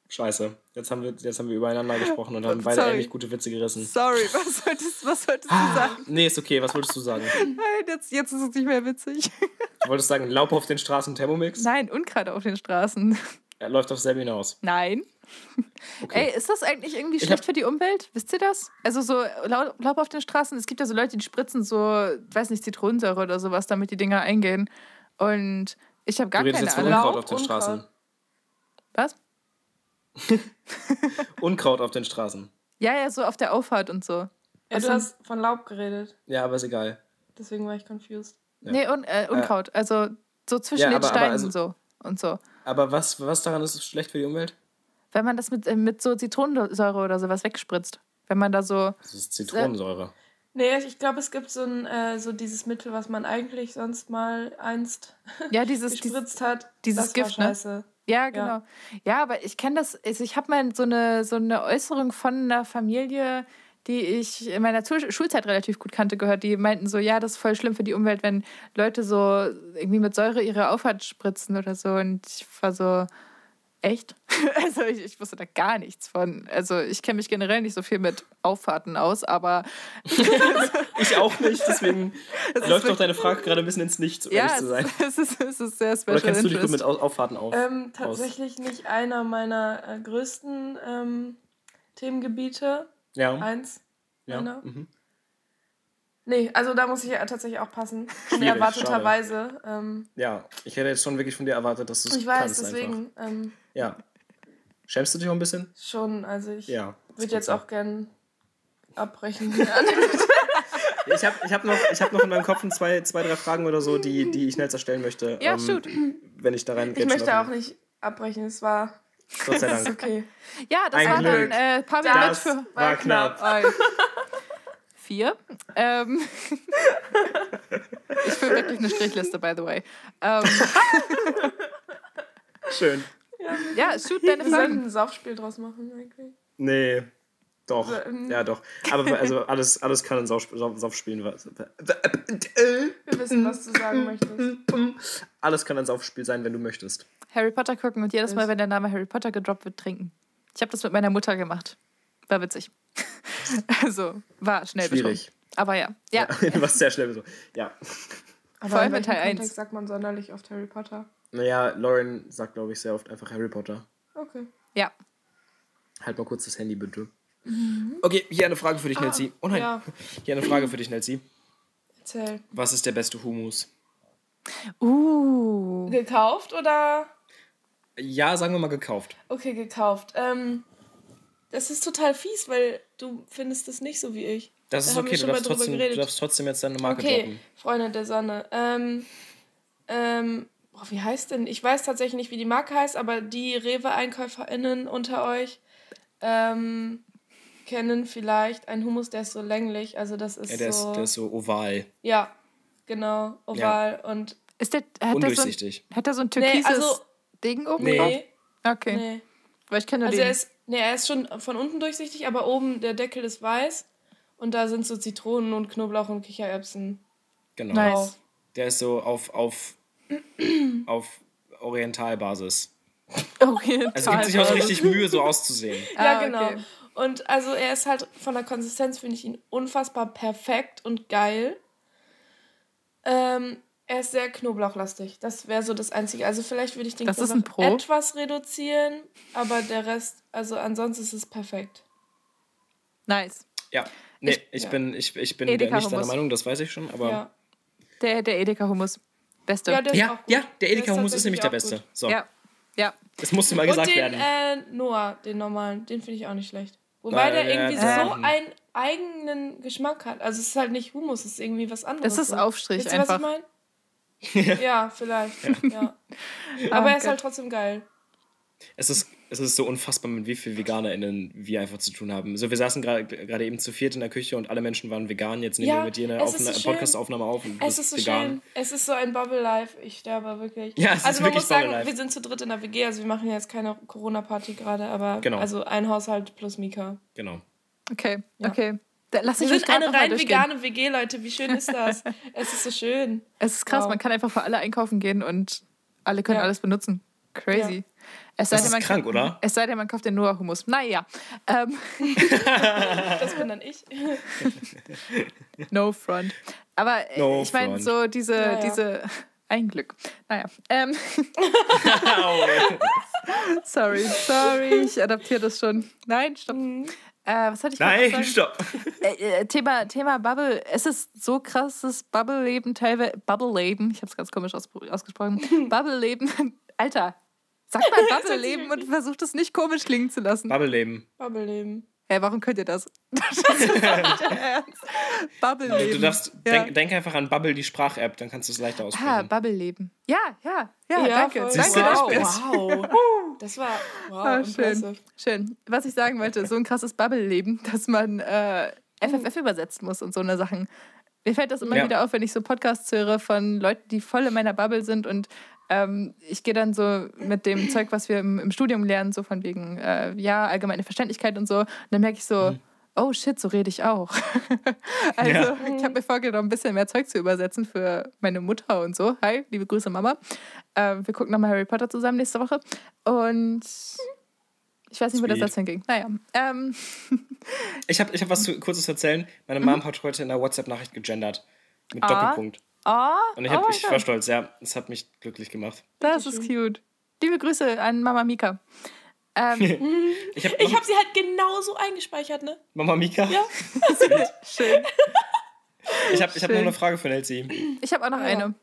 Scheiße. Jetzt haben wir, jetzt haben wir übereinander gesprochen und haben beide Sorry. ähnlich gute Witze gerissen. Sorry, was solltest, was solltest Ah. du sagen? Nee, ist okay. Was wolltest du sagen? Nein, jetzt, jetzt ist es nicht mehr witzig. Du wolltest sagen, Laub auf den Straßen Thermomix? Nein, Unkraut auf den Straßen. Er läuft auf selbe hinaus. Nein. Okay. Ey, ist das eigentlich irgendwie schlecht hab- für die Umwelt? Wisst ihr das? Also so Lau- Laub auf den Straßen, es gibt ja so Leute, die spritzen so, weiß nicht, Zitronensäure oder sowas, damit die Dinger eingehen. Und ich habe gar du redest keine jetzt von. Unkraut auf den. Straßen. Was? Unkraut auf den Straßen. Ja, ja, so auf der Auffahrt und so. Ja, Also- du hast von Laub geredet. Ja, aber ist egal. Deswegen war ich confused. Ja. Nee, un, äh, Unkraut. Also so zwischen Ja, den aber- aber Steinen also- so und so. Aber was, was daran ist schlecht für die Umwelt? Wenn man das mit, äh, mit so Zitronensäure oder sowas wegspritzt. Wenn man da so. Das ist Zitronensäure. Nee, ich glaube, es gibt so, ein, äh, so dieses Mittel, was man eigentlich sonst mal einst Ja, dieses, gespritzt hat. dieses das Gift, war ne? Ja, genau. Ja, aber ich kenne das, also ich habe mal so eine, so eine Äußerung von einer Familie, die ich in meiner Schulzeit relativ gut kannte, gehört. Die meinten so, ja, das ist voll schlimm für die Umwelt, wenn Leute so irgendwie mit Säure ihre Auffahrt spritzen oder so. Und ich war so, echt? Also ich, ich wusste da gar nichts von. Also ich kenne mich generell nicht so viel mit Auffahrten aus, aber Ich auch nicht, deswegen Es läuft doch deine Frage gerade ein bisschen ins Nichts, um ja, ehrlich zu sein. es, ist, es ist sehr special Oder kennst du dich gut mit interest. Au- Auffahrten auf? Ähm, tatsächlich nicht einer meiner äh, größten ähm, Themengebiete. ja. Eins. ja. Mhm. Nee, also da muss ich ja tatsächlich auch passen. Unerwarteterweise. Ähm, ja, ich hätte jetzt schon wirklich von dir erwartet, dass du es ich weiß, kannst deswegen ähm. Ja. Schämst du dich auch ein bisschen? schon. Also ich Ja. würde jetzt auch gern abbrechen. Ich habe ich hab noch, ich hab noch in meinem Kopf ein zwei, zwei, drei Fragen oder so, die, die ich schnell zerstellen möchte. Ja, ähm, shoot. Wenn ich da rein ich möchte auch nicht abbrechen. Es war Gott sei Dank. okay. Ja, das Ein war Glück. dann äh, Pavel Das mit für war knapp. Vier. Ähm, ich fülle wirklich eine Strichliste, by the way. Ähm, Schön. ja, shoot deine Wir sollten Fragen. ein Saufspiel draus machen eigentlich. Nee. Doch. Ähm. Ja, doch. Aber also alles, alles kann in Sauf, Sauf, Saufspielen. Wir wissen, was du sagen möchtest. Alles kann ein Saufspiel sein, wenn du möchtest. Harry Potter gucken und jedes Mal, wenn der Name Harry Potter gedroppt wird, trinken. Ich habe das mit meiner Mutter gemacht. War witzig. Also, war schnell Schwierig. betrunken. Aber ja. Ja. Was sehr schnell so. Ja. Aber Vor allem in Teil welchem 1. Kontext sagt man sonderlich oft Harry Potter? Naja, Lauren sagt, glaube ich, sehr oft einfach Harry Potter. Okay. Ja. Halt mal kurz das Handy, bitte. Okay, hier eine Frage für dich, Nelsi. Oh nein. Ja, Hier eine Frage für dich, Nelsi. erzähl. Was ist der beste Humus? Uh. Gekauft oder? Ja, sagen wir mal gekauft. Okay, gekauft. Ähm, das ist total fies, weil du findest das nicht so wie ich. Das Da ist okay, du darfst, trotzdem, du darfst trotzdem jetzt deine Marke Okay, droppen. Freunde der Sonne. Ähm, ähm, boah, wie heißt denn? Ich weiß tatsächlich nicht, wie die Marke heißt, aber die Rewe-EinkäuferInnen unter euch ähm, kennen vielleicht einen Hummus, der ist so länglich. Also das ist Ja, der, so. ist, der ist so oval. ja, genau, oval und. Ist der, hat der so ein, Undurchsichtig. hat der so ein Nee, türkises also. Ding oben Nee. drauf? Nee, Okay. nee. Weil ich kenne Also den. er ist, nee, er ist schon von unten durchsichtig, aber oben der Deckel ist weiß. Und da sind so Zitronen und Knoblauch und Kichererbsen. Genau. Nice. Der ist so auf, auf, auf Orientalbasis. Okay, Also gibt sich auch so richtig Mühe, so auszusehen. Ja, Ah, genau. okay. Und also er ist halt von der Konsistenz, finde ich ihn unfassbar perfekt und geil. Ähm, er ist sehr knoblauchlastig. Das wäre so das Einzige. Also vielleicht würde ich den Das ist Knoblauch ein Pro. etwas reduzieren, aber der Rest, also ansonsten ist es perfekt. Nice. Ja. Nee, Ich- ich, ja. bin, ich, ich bin Edeka nicht deiner. Meinung, das weiß ich schon, aber. Ja, Der, der Edeka-Hummus. Beste. ja, der ist Ja, ja, der Edeka-Hummus ist tatsächlich nämlich der Beste. gut. So, ja. Ja. das musste mal Und gesagt den werden. äh, Noah, den normalen, den finde ich auch nicht schlecht. Wobei Äh, der ja, irgendwie der- so einen eigenen Geschmack hat. Also es ist halt nicht Hummus, es ist irgendwie was anderes. Das ist. Aufstrich Wisst ihr, was einfach. ich meine? ja, vielleicht. Ja. Aber er ist Gott. halt trotzdem geil. Es ist, es ist so unfassbar, mit wie vielen VeganerInnen wir einfach zu tun haben. So, wir saßen gerade eben zu viert in der Küche und alle Menschen waren vegan. Jetzt nehmen Ja, wir mit dir eine ist Aufna- so. Podcast-Aufnahme auf und Es ist so vegan. schön. Es ist so ein Bubble Life. Ich sterbe wirklich. Ja, es ist also man wirklich muss sagen, wir sind zu dritt in der WG, also wir machen jetzt keine Corona-Party gerade, aber Genau. also ein Haushalt plus Mika. Genau. Okay, Ja. okay. Lass Wir ich sind eine rein vegane WG, Leute. Wie schön ist das? es ist so schön. Es ist krass, Wow. man kann einfach für alle einkaufen gehen und alle können Ja. alles benutzen. Crazy. Ja. Es sei Das denn, ist man krank, oder? Es sei denn, man kauft den Noah Hummus. Naja. Ähm, Das bin dann ich. no front. Aber äh, No ich meine, so diese, Naja. diese. Ein Glück. Naja. Ähm, sorry, sorry, ich adaptiere das schon. Nein, stopp. Mhm. Äh, was hatte ich Nein, stopp. Äh, äh, Thema, Thema Bubble. Es ist so krass, das Bubble-Leben teilweise. Bubble-Leben, ich habe es ganz komisch aus, ausgesprochen. Bubble-Leben. Alter, sag mal Bubble-Leben und versucht es nicht komisch klingen zu lassen. Bubble-Leben. Bubble-Leben. Hey, warum könnt ihr das? Das ist nicht dein Ernst. Bubble-Leben. Du darfst, Ja. denk, denk einfach an Bubble, die Sprach-App, dann kannst du es leichter Ah, aussprechen. Bubble-Leben. Ja, ja, ja, danke. Siehst Danke, du bin's. Wow. Das war wow, Ah, schön. Schön. Was ich sagen wollte, so ein krasses Bubble-Leben, dass man äh, FFF übersetzen muss und so eine Sachen. Mir fällt das immer Ja. wieder auf, wenn ich so Podcasts höre von Leuten, die voll in meiner Bubble sind und ähm, ich gehe dann so mit dem Zeug, was wir im, im Studium lernen, so von wegen, äh, ja, allgemeine Verständlichkeit und so. Und dann merke ich so, oh shit, so rede ich auch. also Ja. ich habe mir vorgenommen, ein bisschen mehr Zeug zu übersetzen für meine Mutter und so. Hi, liebe Grüße Mama. Ähm, wir gucken nochmal Harry Potter zusammen nächste Woche. Und ich weiß nicht, wo der Sweet. Satz hinging. Naja. Ähm, Ich habe ich hab was zu, kurzes zu erzählen. Meine Mom hat heute in der WhatsApp-Nachricht gegendert. Mit Ah. Doppelpunkt. Oh, Und ich, oh hab, mein ich war stolz, ja. Es hat mich glücklich gemacht. Das ist cute. Liebe Grüße an Mama Mika. Ähm, Ich habe Ich habe sie halt genauso eingespeichert, ne? Mama Mika. Ja. schön. Ich habe ich hab noch eine Frage für Nelsie. Ich habe auch noch Ja. eine.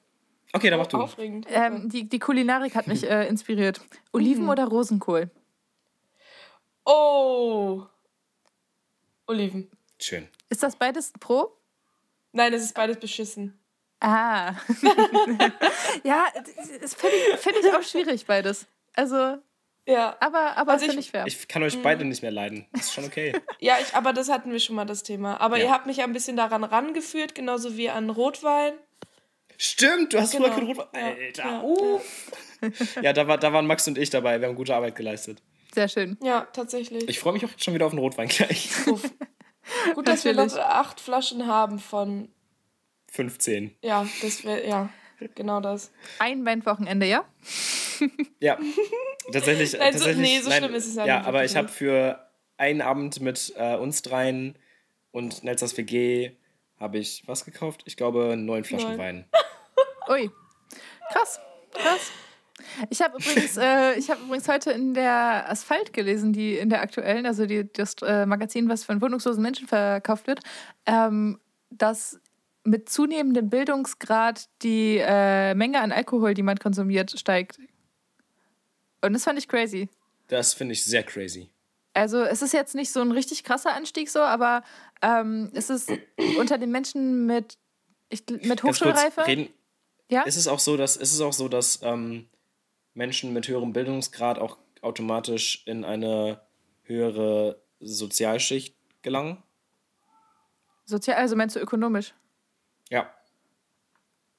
Okay, dann mach du. Aufregend. Ähm, die, die Kulinarik hat mich äh, inspiriert. Oliven oder Rosenkohl? Oh. Oliven. Schön. Ist das beides pro? Nein, es ist beides beschissen. Ah. ja, das finde ich, find ich auch schwierig, beides. Also, Ja. aber, aber Also finde ich- fair. Ich kann euch beide nicht mehr leiden. Das ist schon okay. Ja, ich, aber das hatten wir schon mal das Thema. Aber Ja. ihr habt mich ein bisschen daran rangeführt, genauso wie an Rotwein. Stimmt, du hast Genau. früher kein Rotwein. Ja, Alter. ja, uh. Ja, da, war, da waren Max und ich dabei. Wir haben gute Arbeit geleistet. Sehr schön. Ja, tatsächlich. Ich freue mich auch schon wieder auf den Rotwein gleich. Gut, dass wir noch acht Flaschen haben von. 15. Ja, das wäre. Ja, genau das. Ein Weinwochenende, ja? Ja, tatsächlich. Nein, so- tatsächlich nee, so schlimm ist es ja Ja, nicht aber wirklich ich habe für einen Abend mit äh, uns dreien und Nelsas WG habe ich was gekauft? Ich glaube neun Flaschen Neun. Wein. Ui. Krass. Krass. Ich habe übrigens, äh, ich habe übrigens heute in der Asphalt gelesen, die in der aktuellen, also die, das äh, Magazin, was von wohnungslosen Menschen verkauft wird, ähm, dass mit zunehmendem Bildungsgrad die äh, Menge an Alkohol, die man konsumiert, steigt. Und das fand ich crazy. Das finde ich sehr crazy. Also es ist jetzt nicht so ein richtig krasser Anstieg so, aber ähm, es ist unter den Menschen mit, ich, mit Ganz kurz, Hochschulreife. reden, ja? ist es auch so, dass, ist es auch so, dass ähm, Menschen mit höherem Bildungsgrad auch automatisch in eine höhere Sozialschicht gelangen? Sozial, also meinst du ökonomisch? Ja.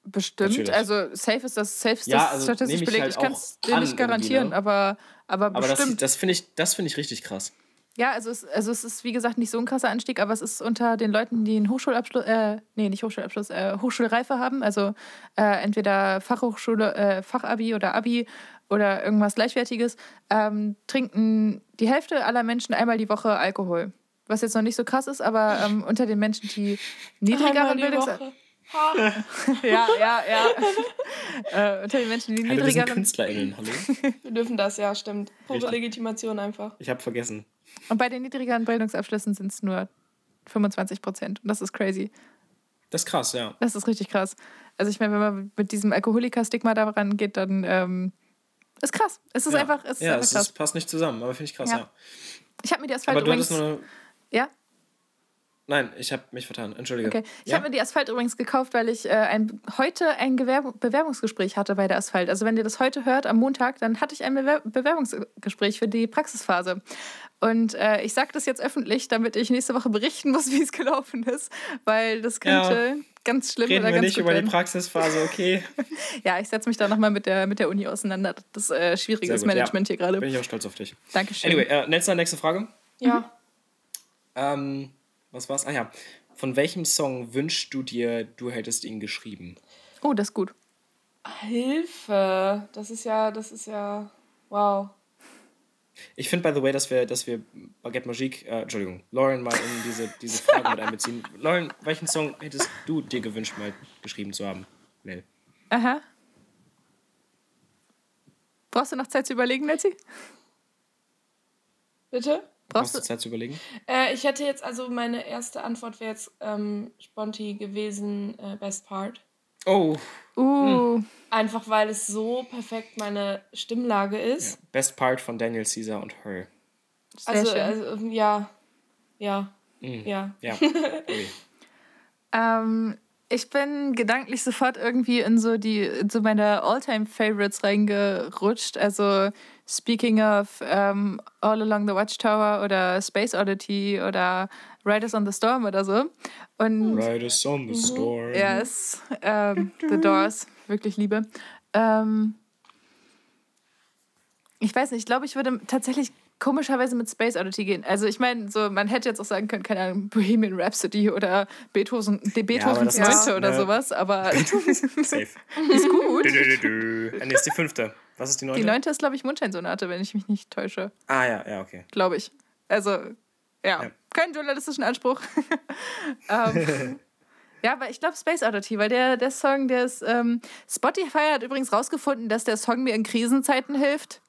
Bestimmt. Natürlich. Also safe ist das, safe ist Ja, das also statistisch ich belegt. halt ich kann es dir nicht garantieren, ne? aber, aber, Aber das, bestimmt. das finde ich, das finde ich richtig krass. ja, also es, also es ist wie gesagt nicht so ein krasser Anstieg, aber es ist unter den Leuten, die einen Hochschulabschluss, äh, nee, nicht Hochschulabschluss, äh, Hochschulreife haben, also äh, entweder Fachhochschule, äh, Fachabi oder Abi oder irgendwas Gleichwertiges, ähm, trinken die Hälfte aller Menschen einmal die Woche Alkohol. Was jetzt noch nicht so krass ist, aber ähm, unter den Menschen, die niedrigeren Bildungs... Ja, ja, ja. äh, unter den Menschen, die Hallo, wir sind niedrigeren. KünstlerInnen, hallo? Wir dürfen das, ja, stimmt. Pure Richtig. Legitimation einfach. Ich habe vergessen. Und bei den niedrigeren Bildungsabschlüssen sind es nur 25 Prozent. Und das ist crazy. Das ist krass, ja. Das ist richtig krass. Also ich meine, wenn man mit diesem Alkoholiker-Stigma daran geht, dann ähm, ist krass. Es ist ja. einfach, es ist ja, einfach es krass. ist, passt nicht zusammen, aber finde ich krass, Ja. ja. Ich habe mir die Asphalt Aber du übrigens. hattest nur. ja, Nein, ich habe mich vertan. Entschuldige. okay. Ich ja? habe mir die Asphalt übrigens gekauft, weil ich äh, ein, heute ein Gewerb Bewerbungsgespräch hatte bei der Asphalt. Also wenn ihr das heute hört, am Montag, dann hatte ich ein Bewer Bewerbungsgespräch für die Praxisphase. Und äh, ich sage das jetzt öffentlich, damit ich nächste Woche berichten muss, wie es gelaufen ist, weil das könnte ganz schlimm Reden oder wir ganz nicht gut über die werden. Praxisphase, okay? Ja, ich setze mich da nochmal mit der, mit der Uni auseinander. Das ist äh, schwieriges Management ja. hier gerade. Bin ich auch stolz auf dich. Dankeschön. Anyway, äh, Nelson, nächste Frage. Ja. Ähm, was war's? Ah ja. Von welchem Song wünschst du dir, du hättest ihn geschrieben? Oh, das ist gut. Hilfe. Das ist ja, das ist ja. Wow. Ich finde, by the way, dass wir, dass wir Baguette Magique, äh, Entschuldigung, Lauren mal in diese, diese Frage mit einbeziehen. Lauren, welchen Song hättest du dir gewünscht, mal geschrieben zu haben? Nell. Aha. Brauchst du noch Zeit zu überlegen, Nancy? Bitte? Brauchst Brauchst du. Zeit zu überlegen? Äh, ich hätte jetzt, also meine erste Antwort wäre jetzt ähm, Sponti gewesen, äh, Best Part. Oh, Uh, Einfach weil es so perfekt meine Stimmlage ist. Best Part von Daniel Caesar und Her. Also, also, ja. Ja. Mhm. Ja. Ja. Okay. Ähm, ich bin gedanklich sofort irgendwie in so die in so meine All-Time-Favorites reingerutscht. Also speaking of ähm, All Along the Watchtower oder Space Oddity oder Riders on the Storm oder so. Und Riders on Mhm. the storm. yes, ähm, The Doors, wirklich liebe. Ähm, ich weiß nicht, ich glaube, ich würde tatsächlich komischerweise mit Space Oddity gehen. Also ich meine, so man hätte jetzt auch sagen können, keine Ahnung, Bohemian Rhapsody oder Beethoven, Beethovens das Neunte oder ne- sowas, aber Safe. ist gut. Dö, dö, dö, nee, ist die fünfte. Was ist die neunte? Die neunte ist, glaube ich, Mundscheinsonate, wenn ich mich nicht täusche. Ah, ja, ja, okay. Glaube ich. Also, ja, Ja. keinen journalistischen Anspruch. ähm, ja, aber ich glaube Space Oddity, weil der, der Song, der ist. Ähm, Spotify hat übrigens rausgefunden, dass der Song mir in Krisenzeiten hilft.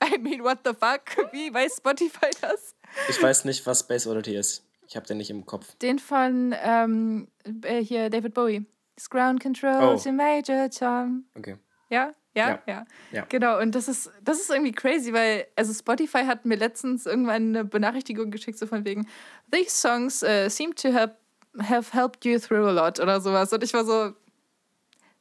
I mean, what the fuck? Wie weiß Spotify das? Ich weiß nicht, was Space Oddity ist. Ich habe den nicht im Kopf. Den von ähm, äh, hier David Bowie. This Ground Control Oh. to Major Tom. Okay. Ja? Ja? Ja. Ja. Ja. Genau, und das ist, das ist irgendwie crazy, weil, also Spotify hat mir letztens irgendwann eine Benachrichtigung geschickt, so von wegen, these songs uh, seem to have, have helped you through a lot oder sowas. Und ich war so,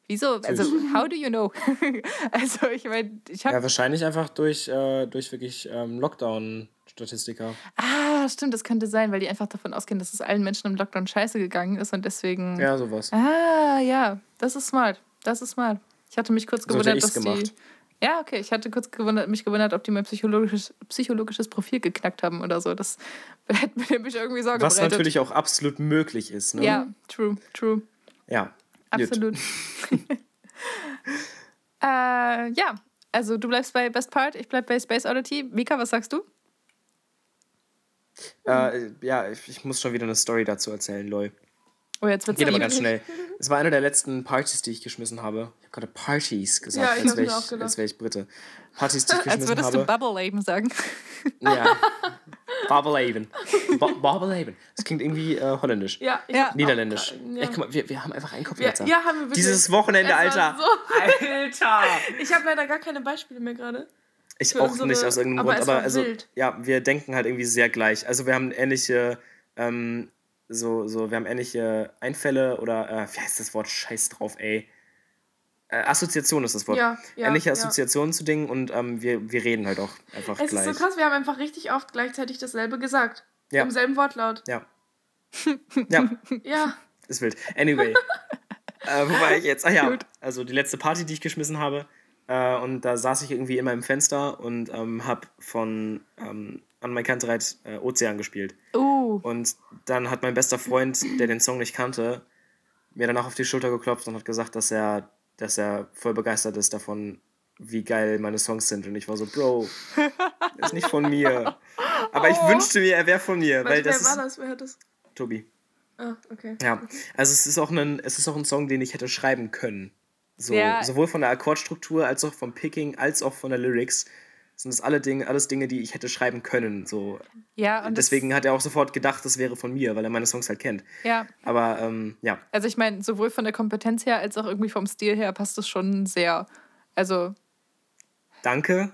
wieso? Also, how do you know? also, ich meine, ich habe. Ja, wahrscheinlich einfach durch, äh, durch wirklich ähm, Lockdown-Statistiker. ah, stimmt, das könnte sein, weil die einfach davon ausgehen, dass es allen Menschen im Lockdown scheiße gegangen ist und deswegen. Ja, sowas. Ah, ja, das ist smart. Das ist smart. Ich hatte mich kurz So gewundert, ich's dass gemacht. die. Ja, okay. Ich hatte kurz gewundert, mich gewundert, ob die mein psychologisches, psychologisches Profil geknackt haben oder so. Das hätte mir nämlich irgendwie Sorge Was bereitet. natürlich auch absolut möglich ist. Ne? Ja, true, true. Ja. Absolut. äh, ja, also du bleibst bei Best Part, ich bleib bei Space Oddity. Mika, was sagst du? Äh, ja, ich, ich muss schon wieder eine Story dazu erzählen, lol. Oh, jetzt wird's Geht aber ganz schnell. Es war eine der letzten Partys, die ich geschmissen habe. Ich habe gerade Partys gesagt, Ja, als wäre ich, als wär ich Brite. Partys, die ich Als geschmissen würdest du habe. Bubble Leben sagen. Ja. Babelhaven. Ba Babelhaven. Das klingt irgendwie äh, holländisch. Ja, ich Ja. Niederländisch. Ja. Ey, guck mal, wir, wir haben einfach einen Ja, Kopfhörer. ja, haben wir wirklich. Dieses Wochenende, Alter. so- Alter! Ich habe leider gar keine Beispiele mehr gerade. Ich auch unsere- nicht aus irgendeinem aber Grund, aber also, wild. ja, wir denken halt irgendwie sehr gleich. Also wir haben ähnliche, ähm, so, so, wir haben ähnliche Einfälle oder, äh, wie heißt das Wort? Scheiß drauf, ey. Äh, Assoziation ist das Wort. Ja, ja, Ähnliche ja. Assoziationen zu Dingen und ähm, wir, wir reden halt auch einfach Es gleich. ist so krass, wir haben einfach richtig oft gleichzeitig dasselbe gesagt. Ja. Im selben Wortlaut. Ja. Ja, Ja. ist wild. Anyway. äh, wo war ich jetzt? Ah ja, Gut. also die letzte Party, die ich geschmissen habe. Äh, und da saß ich irgendwie immer im Fenster und ähm, hab von ähm, an mein Kantereit äh, Ozean gespielt. Uh, Und dann hat mein bester Freund, der den Song nicht kannte, mir danach auf die Schulter geklopft und hat gesagt, dass er, dass er voll begeistert ist davon, wie geil meine Songs sind. Und ich war so, Bro, ist nicht von mir. Aber ich Oh. wünschte mir, er wäre von mir, weil das wer war das? Wer hat das? Tobi. Ah, okay. Ja, also es ist auch ein, es ist auch ein Song, den ich hätte schreiben können. So, Ja. sowohl von der Akkordstruktur als auch vom Picking als auch von der Lyrics sind das alle Dinge, alles Dinge, die ich hätte schreiben können. So. ja, und Deswegen hat er auch sofort gedacht, das wäre von mir, weil er meine Songs halt kennt. Das, ja, Aber ähm, ja, also ich meine, sowohl von der Kompetenz her als auch irgendwie vom Stil her passt es schon sehr. Also, danke.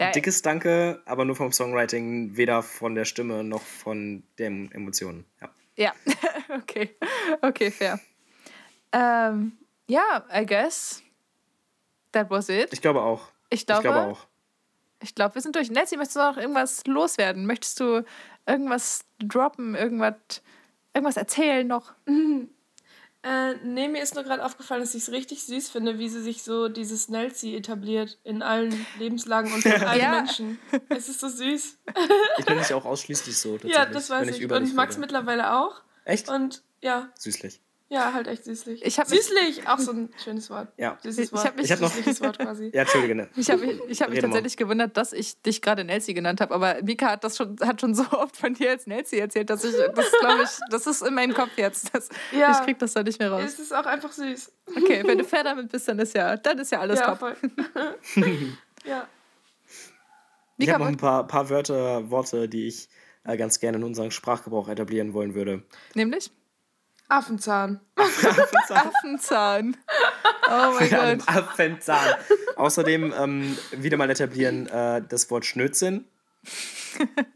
Ja, Dickes Danke, aber nur vom Songwriting, weder von der Stimme noch von den Emotionen. Ja. ja, okay, okay, fair. Ähm, ja, I guess that was it. Ich glaube auch. Ich Ich glaube, glaube auch. Ich glaube, wir sind durch. Nancy, möchtest du noch irgendwas loswerden? Möchtest du irgendwas droppen, irgendwas, irgendwas erzählen noch? Äh, nee, mir ist nur gerade aufgefallen, dass ich es richtig süß finde, wie sie sich so dieses Nelsie etabliert in allen Lebenslagen und von allen Ja. Menschen. Es ist so süß. Ich bin nicht auch ausschließlich so. Ja, das wenn weiß ich ich. Und dich Max rede. mittlerweile auch. Echt? Und ja, Süßlich. Ja, halt echt süßlich. Ich mich- süßlich, auch so ein schönes Wort. Ja. Süßes Ich Wort. hab mich- Ich hab noch- Süßliches Wort quasi. Ja, Entschuldige. Ne? Ich habe ich hab mich Rede mal. tatsächlich gewundert, dass ich dich gerade Nelsie genannt habe, aber Mika hat das schon, hat schon so oft von dir als Nelsie erzählt, dass ich, das glaube ich, das ist in meinem Kopf jetzt. Das, Ja. Ich krieg das da nicht mehr raus. Es ist auch einfach süß. Okay, wenn du fair damit bist, dann ist ja, dann ist ja alles ja, top. voll. ja. Ich Mika, habe noch ein paar, paar Wörter, Worte, die ich äh, ganz gerne in unseren Sprachgebrauch etablieren wollen würde. nämlich Affenzahn. Affenzahn. Oh mein Gott. Affenzahn. Außerdem ähm, wieder mal etablieren äh, das Wort Schnödsinn.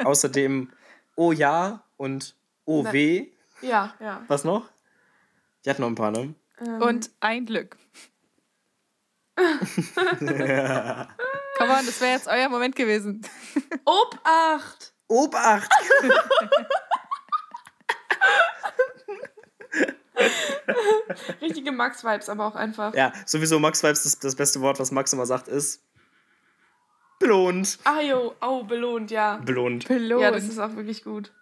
Außerdem Oh ja und Oh Na- weh. Ja, ja. Was noch? Ich hatte noch ein paar, ne? Ähm, Und ein Glück. Komm on, das wäre jetzt euer Moment gewesen. Obacht. Obacht! Richtige Max-Vibes, aber auch einfach. Ja, sowieso Max Vibes, das, das beste Wort, was Max immer sagt, ist belohnt. Ah, jo, oh, belohnt, ja. Belohnt. Belohnt. Ja, das ist auch wirklich gut.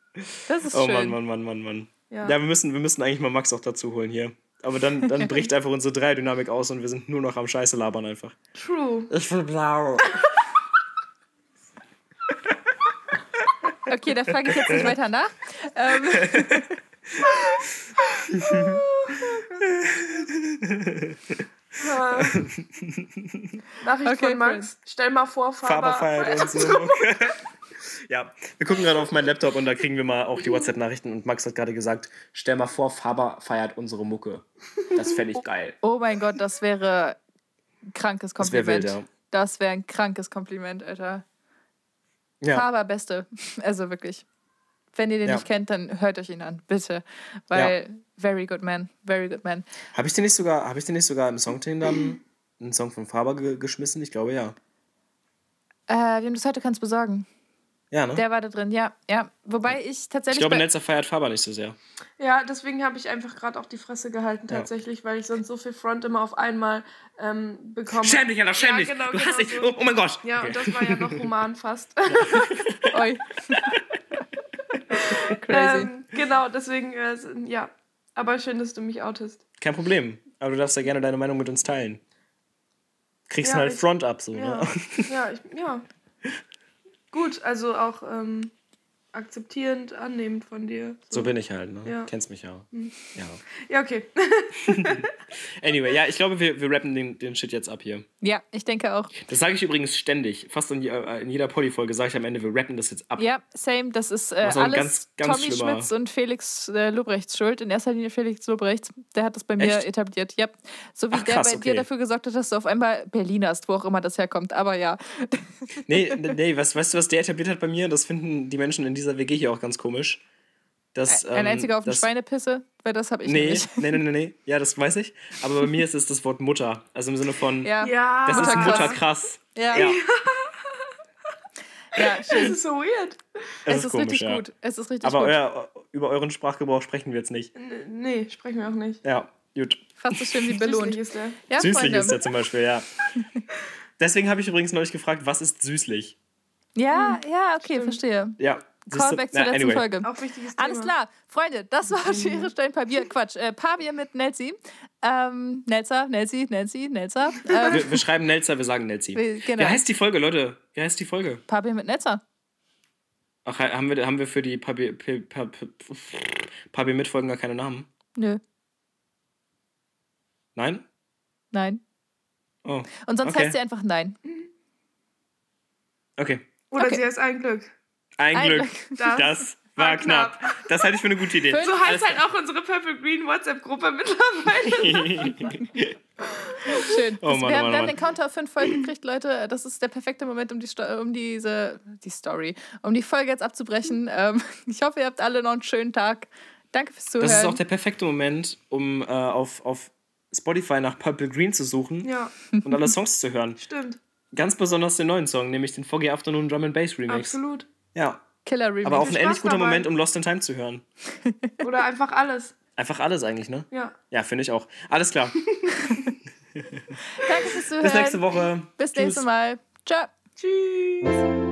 Das ist Oh schön. Mann, Mann, Mann, Mann, Mann. Ja. Ja, wir, müssen, wir müssen eigentlich mal Max auch dazu holen hier. Aber dann, dann bricht einfach unsere Dreierdynamik aus und wir sind nur noch am Scheiße labern einfach. True. Ich will blau. Okay, da frage ich jetzt nicht weiter nach. Ähm, Äh, Nachricht Okay, von Max. Stell mal vor, Faber Faber. feiert und so. ja, wir gucken gerade auf meinen Laptop und da kriegen wir mal auch die WhatsApp-Nachrichten und Max hat gerade gesagt, stell mal vor, Faber feiert unsere Mucke. Das fände ich geil. oh mein Gott, das wäre ein krankes Das Kompliment. wild, ja. Das wäre ein krankes Kompliment, Alter. Ja, Faber Beste. Also wirklich. Wenn ihr den Ja. nicht kennt, dann hört euch ihn an, bitte. Weil, very good man, very good man. habe ich den nicht sogar, habe ich den nicht sogar im Songteam dann einen Song von Faber ge geschmissen? Ich glaube ja. Äh, wem du es heute kannst besorgen. Ja, ne? Der war da drin, ja. ja. Wobei ich ich tatsächlich. glaube, bei- Netzer feiert Faber nicht so sehr. Ja, deswegen habe ich einfach gerade auch die Fresse gehalten, Ja. tatsächlich, weil ich sonst so viel Front immer auf einmal ähm, bekomme. Schäm dich, Alter, schäm Ja, dich. genau, du genau hast dich. so. Oh, oh mein Gott. Ja, Okay. und das war ja noch human fast. Oi. Crazy. ähm, genau, deswegen, äh, ja. Aber schön, dass du mich outest. Kein Problem. Aber du darfst ja gerne deine Meinung mit uns teilen. Kriegst Ja, halt ich- Front up so, Ja, ne? ja, ich, ja. Gut, also auch ähm, akzeptierend, annehmend von dir. So bin ich halt, ne? Ja. Kennst mich ja. Ja. Ja, okay. Anyway, ja, ich glaube, wir, wir rappen den, den Shit jetzt ab hier. Ja, ich denke auch. Das sage ich übrigens ständig. Fast in, äh, in jeder Polly-Folge sage ich am Ende, wir rappen das jetzt ab. Ja, same. Das ist äh, alles ganz, ganz Tommy schlimmer- Schmitz und Felix äh, Lobrechts Schuld. In erster Linie Felix Lobrechts. Der hat das bei mir Echt? etabliert. Ja. So wie Ach, der krass, bei okay. dir dafür gesorgt hat, dass du auf einmal Berliner hast, wo auch immer das herkommt. Aber ja. Nee, nee, nee was, weißt du, was der etabliert hat bei mir? Das finden die Menschen in dieser WG hier auch ganz komisch. Das, Ein ähm, einziger auf eine das- Schweinepisse, weil das habe ich Nee, nicht. nee, nee, nee, nee. Ja, das weiß ich. Aber bei mir ist es das Wort Mutter. Also im Sinne von, Ja. Ja, das ist Mutterkrass. Mutterkrass. Ja. Ja, Ja, das ist so weird. das es ist, richtig ja. gut. Es ist richtig Aber gut. euer, über euren Sprachgebrauch sprechen wir jetzt nicht. N nee, sprechen wir auch nicht. Ja, gut. Fast so schön wie Süßlich belohnt. ist der. Ja, süßlich Freunde. ist der zum Beispiel, ja. Deswegen habe ich übrigens neulich gefragt, was ist süßlich? Ja, ja, okay, Stimmt. verstehe. Ja. Callback zur letzten anyway. Folge. Auch wichtiges Thema. Alles klar, Freunde, das war Schere, Stein, Papier. Quatsch, äh, Papier mit Nelsi. Ähm, Nelzer, Nelsi, Nelsi, Nelzer. Ähm, Wir, wir schreiben Nelzer, wir sagen Nelzi. Wie- genau. Wie heißt die Folge, Leute? Wie heißt die Folge? Papier mit Nelzer. Ach, haben wir, haben wir für die Papier, Papier, Papier mitfolgen gar keine Namen? Nö, Nein? nein. Oh, Und sonst Okay. heißt sie einfach nein. okay. Oder Okay. sie heißt ein Glück. Ein, Ein Glück. Das Das war knapp. knapp. Das halte ich für eine gute Idee. So Alles heißt halt auch unsere Purple Green WhatsApp-Gruppe mittlerweile. Schön. Oh Das- Mann, wir oh haben, Mann, wir oh haben den Counter auf fünf Folgen gekriegt, Leute. Das ist der perfekte Moment, um, die Sto um diese die Story, um die Folge jetzt abzubrechen. Ähm, ich hoffe, ihr habt alle noch einen schönen Tag. Danke fürs Zuhören. Das ist auch der perfekte Moment, um äh, auf, auf Spotify nach Purple Green zu suchen ja, und alle Songs zu hören. stimmt. Ganz besonders den neuen Song, nämlich den Foggy Afternoon Drum and Bass Remix. Absolut. Ja, Killer Remix. aber auch ein ähnlich guter. Moment, um Lost in Time zu hören. Oder einfach alles. Einfach alles eigentlich, ne? Ja. Ja, finde ich auch. Alles klar. Danke fürs Zuhören. Bis nächste Woche. Bis Tschüss. nächstes Mal. Ciao. Tschüss.